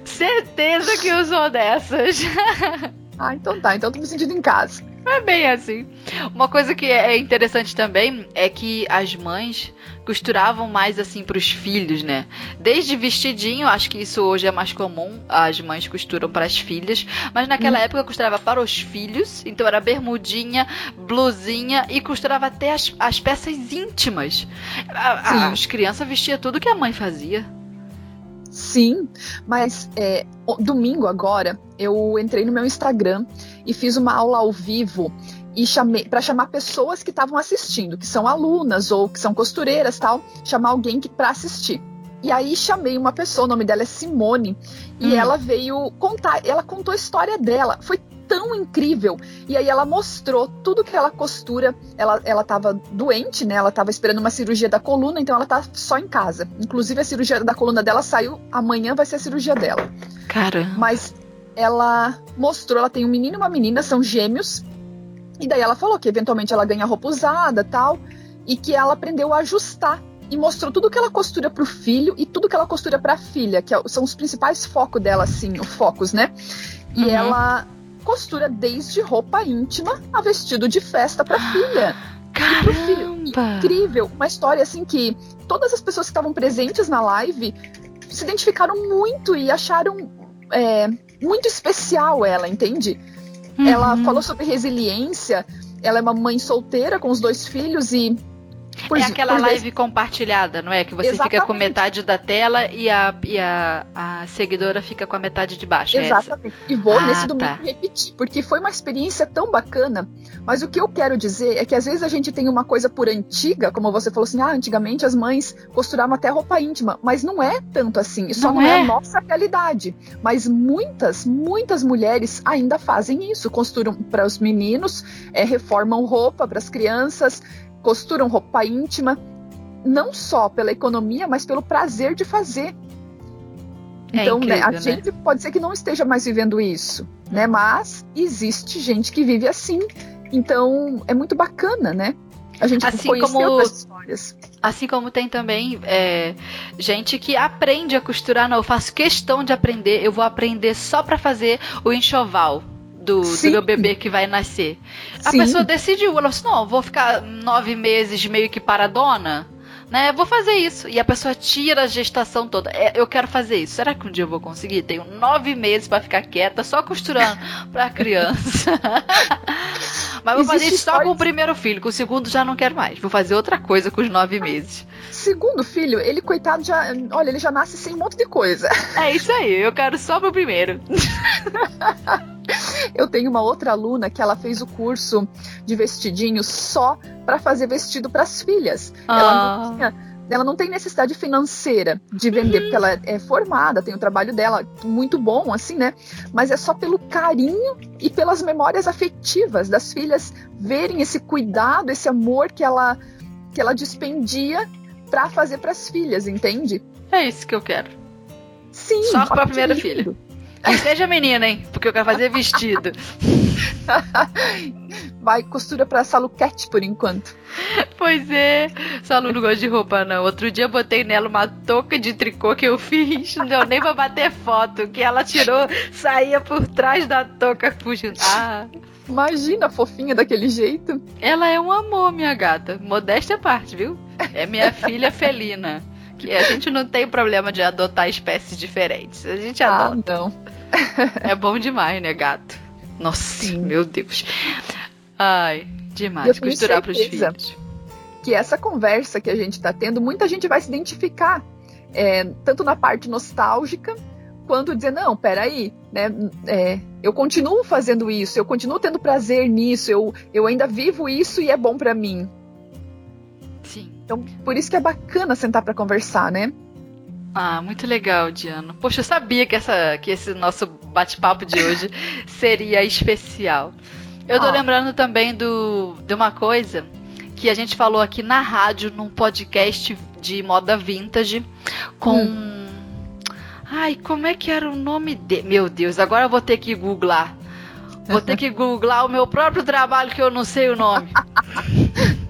certeza que eu sou dessas. Ah, então tá, então tô me sentindo em casa. É bem assim. Uma coisa que é interessante também é que as mães costuravam mais assim pros filhos, né? Desde vestidinho, acho que isso hoje é mais comum, as mães costuram para as filhas, mas naquela Hum. época costurava para os filhos, então era bermudinha, blusinha e costurava até as, as peças íntimas. A- a- as crianças vestiam tudo que a mãe fazia. Sim, mas é, domingo agora eu entrei no meu Instagram e fiz uma aula ao vivo e chamei para chamar pessoas que estavam assistindo, que são alunas ou que são costureiras, tal, chamar alguém que para assistir. E aí chamei uma pessoa, o nome dela é Simone, e Hum. ela veio contar, ela contou a história dela. Foi tão incrível. E aí ela mostrou tudo que ela costura. Ela, ela tava doente, né? Ela tava esperando uma cirurgia da coluna, então ela tá só em casa. Inclusive a cirurgia da coluna dela saiu, amanhã vai ser a cirurgia dela. Caramba. Mas ela mostrou, ela tem um menino e uma menina, são gêmeos. E daí ela falou que eventualmente ela ganha roupa usada, tal, e que ela aprendeu a ajustar e mostrou tudo que ela costura pro filho e tudo que ela costura pra filha, que é são os principais focos dela, assim, os focos, né? E uhum. ela costura desde roupa íntima a vestido de festa pra filha. Caramba. Filho. Incrível. Uma história, assim, que todas as pessoas que estavam presentes na live se identificaram muito e acharam é, muito especial ela, entende? Uhum. Ela falou sobre resiliência. Ela é uma mãe solteira com os dois filhos e é aquela live compartilhada, não é? Que você Exatamente. fica com metade da tela e, a, e a, a seguidora fica com a metade de baixo. É Exatamente. É e vou ah, nesse domingo tá. repetir, porque foi uma experiência tão bacana. Mas o que eu quero dizer é que às vezes a gente tem uma coisa por antiga, como você falou assim, ah, antigamente as mães costuravam até roupa íntima, mas não é tanto assim. Isso não, não é. é a nossa realidade. Mas muitas, muitas mulheres ainda fazem isso, costuram para os meninos, é, reformam roupa para as crianças costuram roupa íntima, não só pela economia, mas pelo prazer de fazer. É então, incrível, né, a né? gente pode ser que não esteja mais vivendo isso, né? Mas existe gente que vive assim. Então, é muito bacana, né? A gente assim como histórias. Assim como tem também é, gente que aprende a costurar, não, eu faço questão de aprender, eu vou aprender só para fazer o enxoval do, do meu bebê que vai nascer. A Sim. pessoa decidiu, ela falou assim, não, vou ficar nove meses meio que paradona, né? Vou fazer isso. E a pessoa tira a gestação toda. É, eu quero fazer isso. Será que um dia eu vou conseguir? Tenho nove meses para ficar quieta, só costurando pra criança. Mas vou fazer isso só com o primeiro filho, com o segundo já não quero mais. Vou fazer outra coisa com os nove meses. Segundo filho, ele, coitado, já. Olha, ele já nasce sem um monte de coisa. É isso aí, eu quero só pro primeiro. Eu tenho uma outra aluna que ela fez o curso de vestidinho só para fazer vestido para as filhas. Ah. Ela não tinha ela não tem necessidade financeira de vender, porque ela é formada, tem o trabalho dela muito bom, assim, né? Mas é só pelo carinho e pelas memórias afetivas das filhas verem esse cuidado, esse amor que ela, que ela dispendia para fazer para as filhas, entende? É isso que eu quero. Sim. Só para a primeira filha. Que seja menina, hein? Porque eu quero fazer vestido. Vai, costura pra Saluquete por enquanto. Pois é. Salu não gosta de roupa, não. Outro dia eu botei nela uma touca de tricô que eu fiz. Não deu nem pra bater foto. Que ela tirou, saía por trás da touca fugindo. Ah. Imagina fofinha daquele jeito. Ela é um amor, minha gata. Modéstia à parte, viu? É minha filha felina. Que a gente não tem problema de adotar espécies diferentes. A gente ah, adota. Não. é bom demais, né, gato? Nossa, Sim. meu Deus. Ai, demais. Costurar para os filhos. Que essa conversa que a gente está tendo, muita gente vai se identificar. É, tanto na parte nostálgica, quanto dizer, não, peraí, né? É, eu continuo fazendo isso, eu continuo tendo prazer nisso, eu, eu ainda vivo isso e é bom para mim. Então, por isso que é bacana sentar para conversar, né? Ah, muito legal, Diana. Poxa, eu sabia que, essa, que esse nosso bate-papo de hoje seria especial. Eu tô ah. lembrando também do, de uma coisa que a gente falou aqui na rádio, num podcast de moda vintage, com. Hum. Ai, como é que era o nome dele? Meu Deus, agora eu vou ter que googlar. Vou ter que googlar o meu próprio trabalho que eu não sei o nome.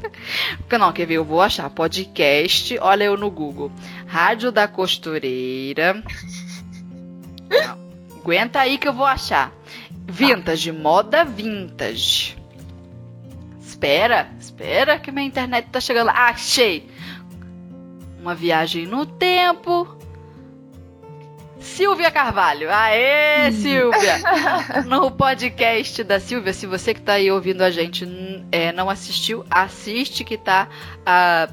Não, quer ver? Eu vou achar podcast. Olha eu no Google. Rádio da Costureira. Não, aguenta aí que eu vou achar. Vintage, moda vintage. Espera, espera que minha internet tá chegando. Achei! Uma viagem no tempo Silvia Carvalho. Aê, Silvia! no podcast da Silvia, se você que está aí ouvindo a gente é, não assistiu, assiste que está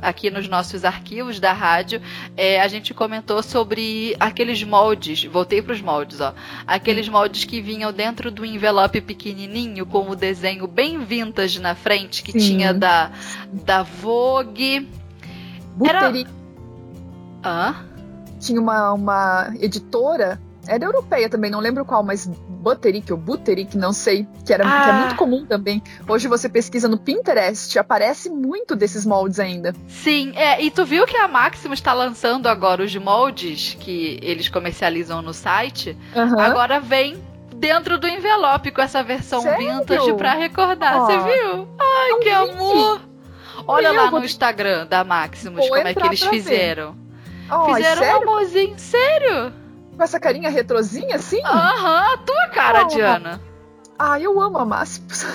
aqui nos nossos arquivos da rádio. É, a gente comentou sobre aqueles moldes, voltei para os moldes, ó. Aqueles moldes que vinham dentro do envelope pequenininho com o desenho bem vintage na frente, que Sim. tinha da, da Vogue. Era... Hã? Tinha uma, uma editora Era europeia também, não lembro qual, mas Butterick ou Butterick, não sei, que, era, ah. que é muito comum também. Hoje você pesquisa no Pinterest, aparece muito desses moldes ainda. Sim, é, e tu viu que a Maximus está lançando agora os moldes que eles comercializam no site? Uhum. Agora vem dentro do envelope com essa versão Sério? vintage para recordar. Você viu? Ai, que amor! Olha lá no Instagram da Maximus como é que eles fizeram. Oh, fizeram sério? um amorzinho, sério? Com essa carinha retrozinha assim? Aham, a tua cara, oh. Diana. Ah, eu amo a Máximos.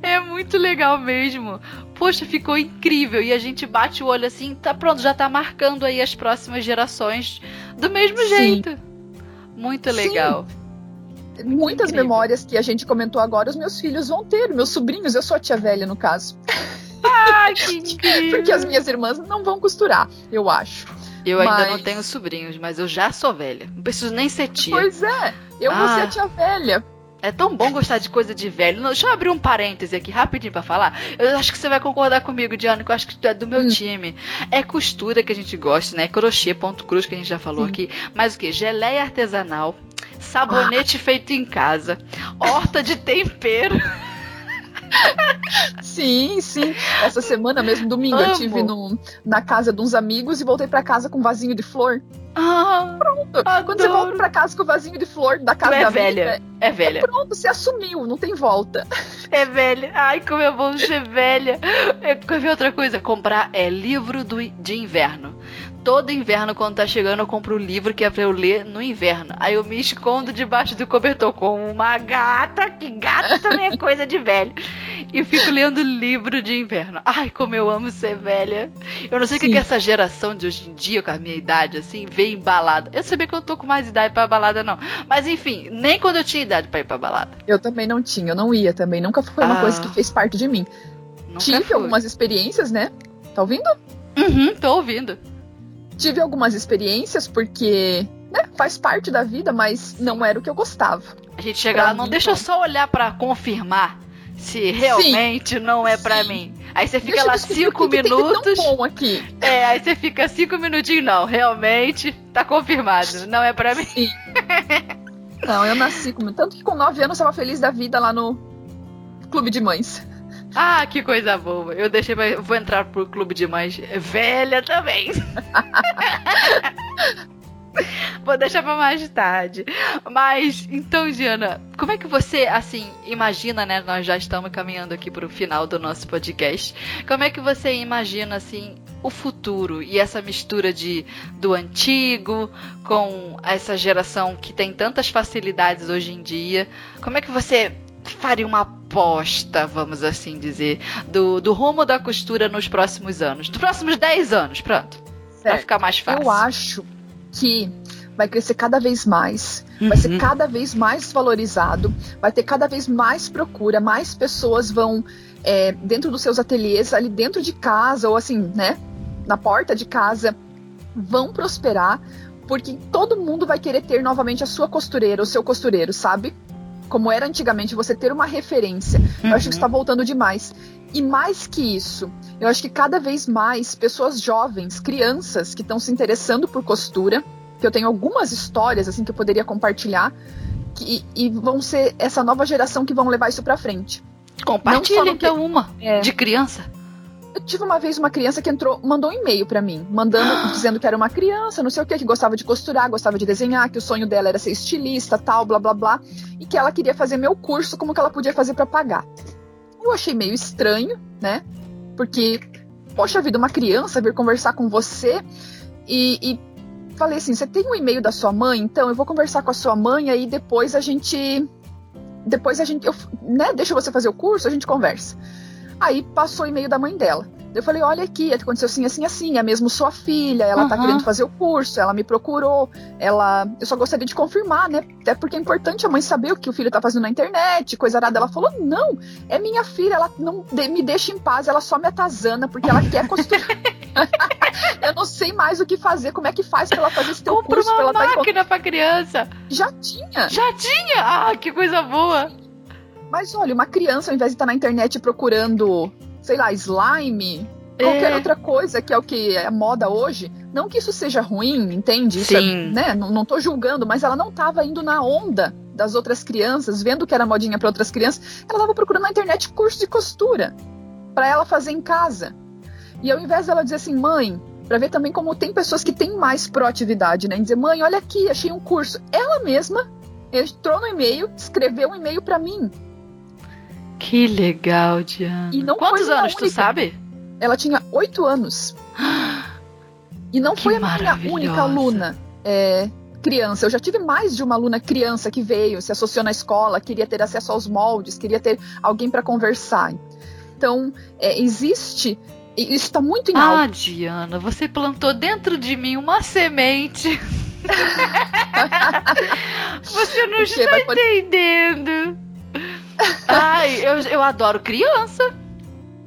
é muito legal mesmo. Poxa, ficou incrível. E a gente bate o olho assim, tá pronto, já tá marcando aí as próximas gerações do mesmo Sim. jeito. Muito legal. Sim. Muitas incrível. memórias que a gente comentou agora, os meus filhos vão ter, meus sobrinhos, eu sou a tia velha no caso. Ah, que! Porque as minhas irmãs não vão costurar, eu acho. Eu mas... ainda não tenho sobrinhos, mas eu já sou velha. Não preciso nem ser tia. Pois é, eu ah. vou ser a tia velha. É tão bom gostar de coisa de velho. deixa eu abrir um parêntese aqui rapidinho para falar. Eu acho que você vai concordar comigo, Diana, que eu acho que tu é do meu hum. time. É costura que a gente gosta, né? Crochê, ponto cruz que a gente já falou Sim. aqui. Mas o que? Geleia artesanal, sabonete ah. feito em casa, horta de tempero. sim, sim. Essa semana mesmo, domingo, Amo. eu tive na casa de uns amigos e voltei para casa com um vasinho de flor. Ah, pronto. Adoro. Quando você volta pra casa com o vasinho de flor da casa tu é da velha. Amiga, é, velha. É pronto, você assumiu, não tem volta. É velha. Ai, como é bom ser velha. É, quer ver outra coisa? Comprar é livro do, de inverno todo inverno, quando tá chegando, eu compro o um livro que é pra eu ler no inverno. Aí eu me escondo debaixo do cobertor com uma gata, que gata também é coisa de velho. E fico lendo livro de inverno. Ai, como eu amo ser velha. Eu não sei o que, que essa geração de hoje em dia, com a minha idade, assim, vê em balada. Eu sabia que eu tô com mais idade pra balada, não. Mas enfim, nem quando eu tinha idade pra ir pra balada. Eu também não tinha, eu não ia também. Nunca foi uma ah, coisa que fez parte de mim. Tive foi. algumas experiências, né? Tá ouvindo? Uhum, tô ouvindo tive algumas experiências porque né, faz parte da vida, mas não era o que eu gostava. A gente chega pra lá, não deixa eu só olhar para confirmar se realmente Sim. não é para mim. Aí você fica deixa lá cinco minutos. Tão bom aqui. É, aí você fica cinco minutinhos, não, realmente tá confirmado, não é para mim. Sim. não, eu nasci com. Tanto que com nove anos eu estava feliz da vida lá no clube de mães. Ah, que coisa boa. Eu deixei pra... Vou entrar pro clube de mães velha também. Vou deixar pra mais tarde. Mas, então, Diana, como é que você, assim, imagina, né? Nós já estamos caminhando aqui pro final do nosso podcast. Como é que você imagina, assim, o futuro e essa mistura de do antigo com essa geração que tem tantas facilidades hoje em dia? Como é que você faria uma aposta, vamos assim dizer, do, do rumo da costura nos próximos anos? Nos próximos 10 anos, pronto. Certo. Pra ficar mais fácil. Eu acho que vai crescer cada vez mais, uhum. vai ser uhum. cada vez mais valorizado, vai ter cada vez mais procura, mais pessoas vão é, dentro dos seus ateliês, ali dentro de casa, ou assim, né, na porta de casa, vão prosperar, porque todo mundo vai querer ter novamente a sua costureira, o seu costureiro, sabe? Como era antigamente, você ter uma referência. Uhum. Eu acho que está uhum. voltando demais. E mais que isso, eu acho que cada vez mais pessoas jovens, crianças que estão se interessando por costura, que eu tenho algumas histórias assim que eu poderia compartilhar, que, e vão ser essa nova geração que vão levar isso para frente. Compartilha então que, uma é, de criança. Eu tive uma vez uma criança que entrou, mandou um e-mail para mim, mandando, dizendo que era uma criança, não sei o que, que gostava de costurar, gostava de desenhar, que o sonho dela era ser estilista, tal, blá blá blá, e que ela queria fazer meu curso, como que ela podia fazer para pagar. Eu achei meio estranho, né? Porque, poxa vida, uma criança vir conversar com você e, e falei assim: você tem um e-mail da sua mãe? Então eu vou conversar com a sua mãe aí depois a gente. Depois a gente. Eu, né, deixa você fazer o curso, a gente conversa. Aí passou o e-mail da mãe dela. Eu falei, olha aqui, aconteceu assim, assim, assim, é mesmo sua filha, ela uhum. tá querendo fazer o curso, ela me procurou, ela. Eu só gostaria de confirmar, né? Até porque é importante a mãe saber o que o filho tá fazendo na internet, coisa arada. Ela falou, não, é minha filha, ela não me deixa em paz, ela só me atazana porque ela quer costurar. eu não sei mais o que fazer, como é que faz pra ela fazer esse teu Compra curso? uma pra ela máquina tá pra criança. Já tinha. Já tinha? Ah, que coisa boa. Mas olha, uma criança, ao invés de estar na internet procurando, sei lá, slime, qualquer É. outra coisa que é o que é moda hoje. Não que isso seja ruim, entende? Isso é- Sim. né? Não, não tô julgando, mas ela não tava indo na onda das outras crianças, vendo que era modinha para outras crianças. Ela tava procurando na internet curso de costura para ela fazer em casa. E ao invés dela dizer assim, mãe, para ver também como tem pessoas que têm mais proatividade, né? Em dizer, mãe, olha aqui, achei um curso. Ela mesma entrou no e-mail, escreveu um e-mail para mim. Que legal, Diana. E não Quantos anos, tu única. sabe? Ela tinha oito anos. E não Que foi a minha única aluna é, criança. Eu já tive mais de uma aluna criança que veio, se associou na escola, queria ter acesso aos moldes, queria ter alguém para conversar. Então, é, existe. Isso está muito em Ah, alta. Diana, você plantou dentro de mim uma semente. você não Porque está entendendo. Ai, eu, eu adoro criança.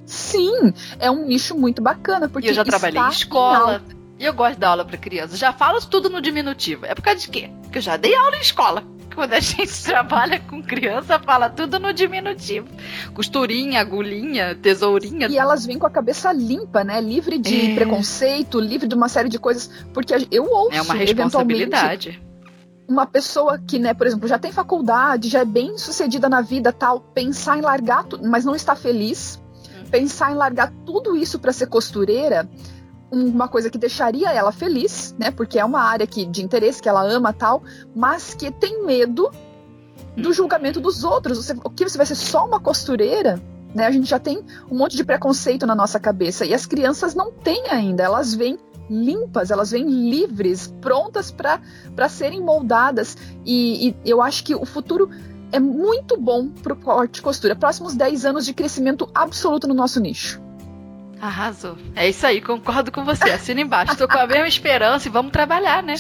Sim, é um nicho muito bacana, porque E eu já trabalhei em escola. E eu gosto de dar aula pra criança. Já falo tudo no diminutivo. É por causa de quê? Porque eu já dei aula em escola. Quando a gente trabalha com criança, fala tudo no diminutivo. Costurinha, agulhinha, tesourinha. E elas vêm com a cabeça limpa, né? Livre de É. preconceito, livre de uma série de coisas. Porque eu ouço, É uma responsabilidade. Uma pessoa que, né, por exemplo, já tem faculdade, já é bem sucedida na vida, tal, pensar em largar tudo, mas não está feliz, Hum. pensar em largar tudo isso para ser costureira, uma coisa que deixaria ela feliz, né, porque é uma área que, de interesse que ela ama, tal, mas que tem medo do julgamento dos outros. Você, o que você vai ser só uma costureira? Né, a gente já tem um monte de preconceito na nossa cabeça e as crianças não têm ainda, elas vêm limpas, elas vêm livres, prontas para serem moldadas. E, e eu acho que o futuro é muito bom para o corte e costura. Próximos 10 anos de crescimento absoluto no nosso nicho. Arrasou. É isso aí, concordo com você. Assina embaixo. Tô com a mesma esperança e vamos trabalhar, né?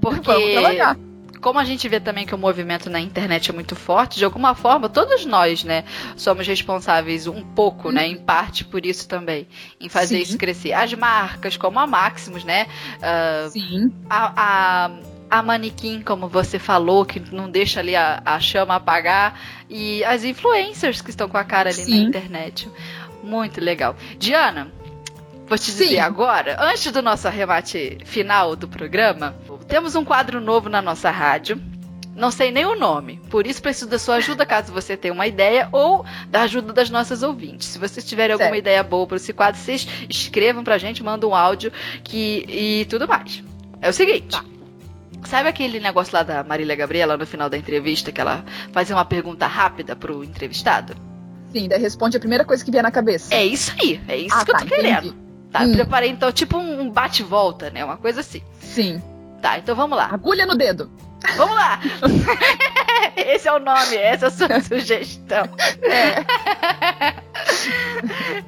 Porque Vamos trabalhar. Como a gente vê também que o movimento na internet é muito forte, de alguma forma, todos nós, né, somos responsáveis um pouco, né, em parte por isso também, em fazer Sim. isso crescer. As marcas, como a Maximus, né, ah, Sim, a, a, a manequim, como você falou, que não deixa ali a, a chama apagar, e as influencers que estão com a cara ali Sim. na internet. Muito legal. Diana, vou te Sim. dizer agora, antes do nosso arremate final do programa, temos um quadro novo na nossa rádio. Não sei nem o nome, por isso preciso da sua ajuda caso você tenha uma ideia ou da ajuda das nossas ouvintes. Se vocês tiverem alguma Certo. ideia boa para esse quadro, vocês escrevam pra gente, mandam um áudio que, e tudo mais. É o seguinte. Sabe aquele negócio lá da Marília Gabriela no final da entrevista que ela fazia uma pergunta rápida pro entrevistado? sim, daí responde a primeira coisa que vier na cabeça. É isso aí, é isso ah, que eu tá, tô querendo. entendi. Tá, Hum. preparei então tipo um bate-volta, né? Uma coisa assim. Sim. Tá, então vamos lá. Agulha no dedo. Vamos lá! Esse é o nome, essa é a sua sugestão. É.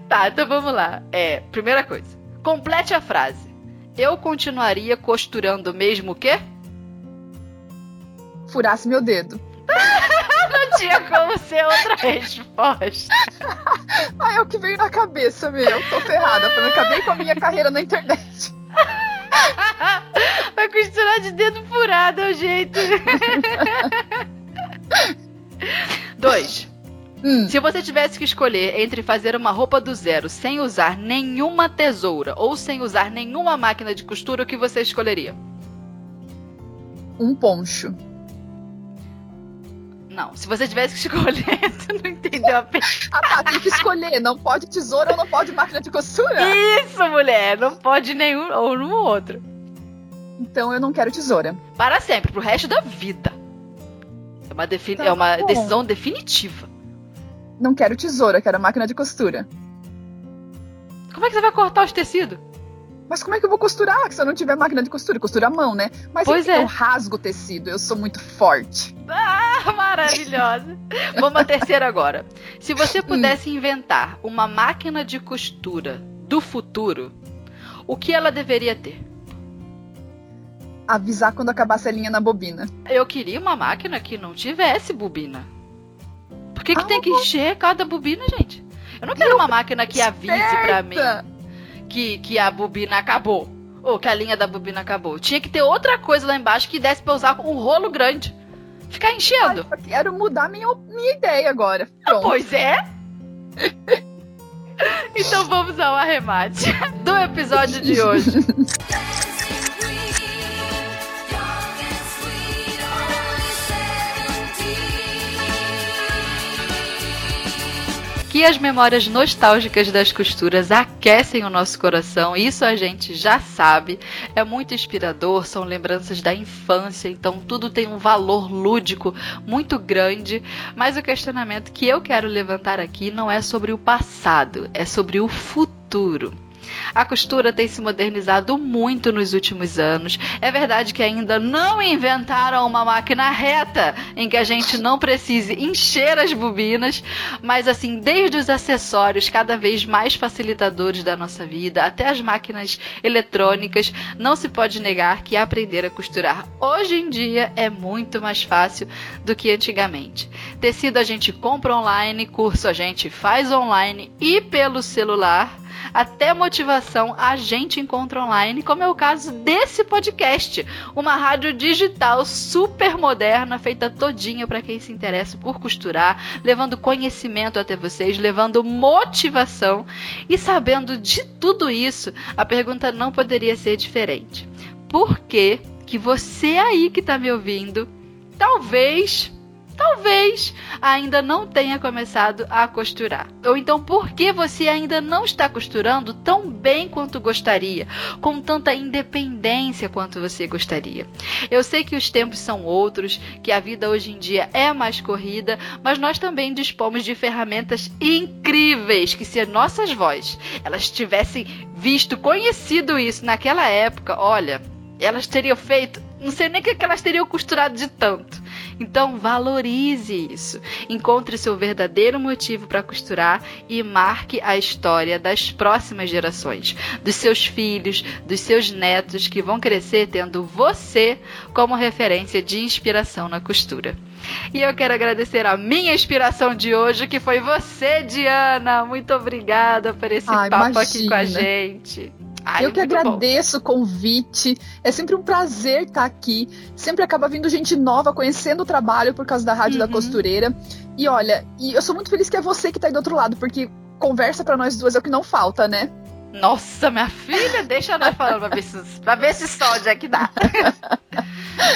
Tá, então vamos lá. É, primeira coisa. Complete a frase. Eu continuaria costurando mesmo o quê? Furasse meu dedo. Tinha como ser outra resposta. Ah, é o que veio na cabeça, meu. Tô ferrada. Eu acabei com a minha carreira na internet. Vai costurar de dedo furado, é o jeito. Dois. Hum, Se você tivesse que escolher entre fazer uma roupa do zero sem usar nenhuma tesoura ou sem usar nenhuma máquina de costura, o que você escolheria? um poncho. Não, se você tivesse que escolher, tu não entendeu a pergunta. Ah, tá. Tem que escolher. Não pode tesoura ou não pode máquina de costura. Isso, mulher, não pode nenhum ou no outro. Então eu não quero tesoura. Para sempre, pro resto da vida. É uma, defini- Tá é uma bom. decisão definitiva. Não quero tesoura, quero máquina de costura. Como é que você vai cortar os tecidos? Mas como é que eu vou costurar se eu não tiver máquina de costura? Costura à mão, né? Mas Pois é. eu rasgo o tecido, eu sou muito forte. Ah, maravilhosa. Vamos à terceira agora. Se você pudesse inventar uma máquina de costura do futuro, o que ela deveria ter? Avisar quando acabasse a linha na bobina. Eu queria uma máquina que não tivesse bobina. Por que, que Ah, tem que encher cada bobina, gente? Eu não quero uma máquina que avise pra mim! Que, que a bobina acabou. Ou que a linha da bobina acabou. Tinha que ter outra coisa lá embaixo que desse pra usar um rolo grande. Ficar Ai, enchendo. eu quero mudar minha, minha ideia agora. Ah, pois é. Então vamos ao arremate do episódio de hoje. Que as memórias nostálgicas das costuras aquecem o nosso coração, isso a gente já sabe. É muito inspirador, são lembranças da infância, então tudo tem um valor lúdico muito grande. Mas o questionamento que eu quero levantar aqui não é sobre o passado, é sobre o futuro. A costura tem se modernizado muito nos últimos anos. É verdade que ainda não inventaram uma máquina reta em que a gente não precise encher as bobinas, mas assim, desde os acessórios cada vez mais facilitadores da nossa vida até as máquinas eletrônicas, não se pode negar que aprender a costurar hoje em dia é muito mais fácil do que antigamente. Tecido a gente compra online, curso a gente faz online e pelo celular até motivação a gente encontra online, como é o caso desse podcast, uma rádio digital super moderna, feita todinha para quem se interessa por costurar, levando conhecimento até vocês, levando motivação e sabendo de tudo isso, a pergunta não poderia ser diferente. Por que que você aí que está me ouvindo, talvez talvez ainda não tenha começado a costurar. Ou então, por que você ainda não está costurando tão bem quanto gostaria, com tanta independência quanto você gostaria? Eu sei que os tempos são outros, que a vida hoje em dia é mais corrida, mas nós também dispomos de ferramentas incríveis que se as nossas vozes elas tivessem visto, conhecido isso naquela época, olha, elas teriam feito, não sei nem o que elas teriam costurado de tanto. Então valorize isso. Encontre seu verdadeiro motivo para costurar e marque a história das próximas gerações, dos seus filhos, dos seus netos que vão crescer tendo você como referência de inspiração na costura. E eu quero agradecer a minha inspiração de hoje, que foi você, Diana. Muito obrigada por esse Ai, papo imagina. aqui com a gente. Ai, eu que agradeço bom. o convite. É sempre um prazer estar aqui. Sempre acaba vindo gente nova conhecendo o trabalho por causa da Rádio uhum. da Costureira. E olha, e eu sou muito feliz que é você que está aí do outro lado, porque conversa para nós duas é o que não falta, né? Nossa, minha filha, deixa nós falando pra ver se, pra ver se só onde é que dá.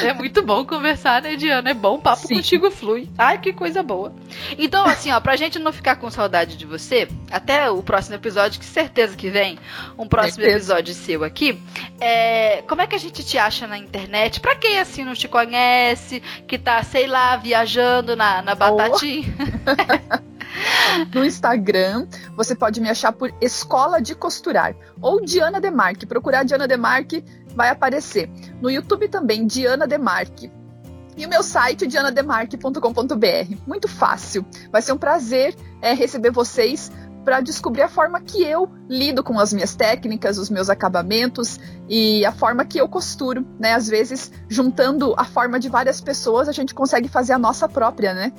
É muito bom conversar, né, Diana? É bom, o papo Sim. contigo flui. Ai, que coisa boa. Então, assim, ó, pra gente não ficar com saudade de você, até o próximo episódio, que certeza que vem, um próximo certeza. episódio seu aqui, é, como é que a gente te acha na internet? Pra quem, assim, não te conhece, que tá, sei lá, viajando na, na Batatinha. Oh. No Instagram, você pode me achar por Escola de Costurar ou Diana Demarque. Procurar Diana Demarque vai aparecer. No YouTube também, Diana Demarque. E o meu site, dianademarque.com.br. Muito fácil. Vai ser um prazer é, receber vocês para descobrir a forma que eu lido com as minhas técnicas, os meus acabamentos e a forma que eu costuro, né? Às vezes, juntando a forma de várias pessoas, a gente consegue fazer a nossa própria, né?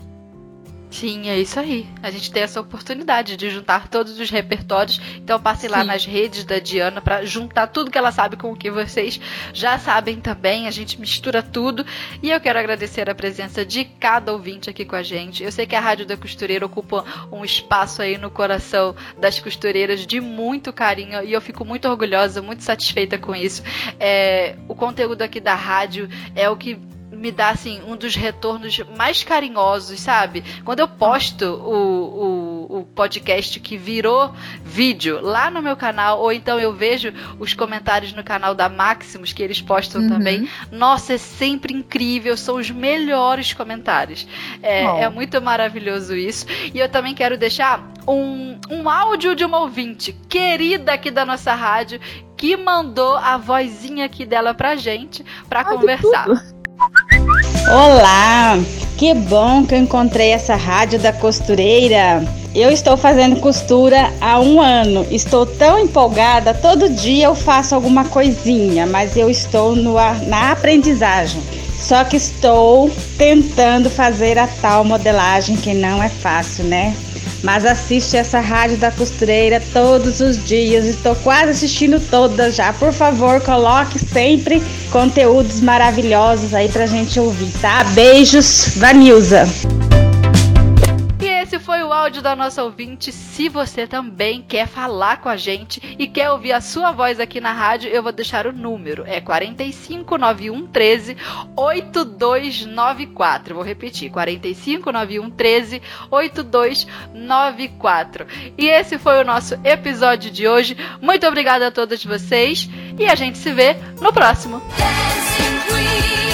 Sim, é isso aí. A gente tem essa oportunidade de juntar todos os repertórios. Então passe lá nas redes da Diana para juntar tudo que ela sabe com o que vocês já sabem também. A gente mistura tudo. E eu quero agradecer a presença de cada ouvinte aqui com a gente. Eu sei que a Rádio da Costureira ocupa um espaço aí no coração das costureiras de muito carinho e eu fico muito orgulhosa, muito satisfeita com isso. É, o conteúdo aqui da rádio é o que me dá assim um dos retornos mais carinhosos, sabe? Quando eu posto o, o, o, podcast que virou vídeo lá no meu canal, ou então eu vejo os comentários no canal da Maximus que eles postam uhum. também. Nossa, é sempre incrível, são os melhores comentários. É, é, muito maravilhoso isso. E eu também quero deixar um, um áudio de uma ouvinte querida aqui da nossa rádio que mandou a vozinha aqui dela pra gente para conversar. Olá, que bom que eu encontrei essa rádio da costureira. Eu estou fazendo costura há um ano. Estou tão empolgada. Todo dia eu faço alguma coisinha, mas eu estou no, na aprendizagem. Só que estou tentando fazer a tal modelagem que não é fácil, né? Mas assiste essa rádio da costureira todos os dias. Estou quase assistindo todas já. Por favor, coloque sempre conteúdos maravilhosos aí pra gente ouvir, tá? Beijos, Vanilza. Esse foi o áudio da nossa ouvinte. Se você também quer falar com a gente e quer ouvir a sua voz aqui na rádio, eu vou deixar o número. É 4591 13 8294. Vou repetir: 4591 13 8294. E esse foi o nosso episódio de hoje. Muito obrigada a todos vocês e a gente se vê no próximo. Dancing Queen.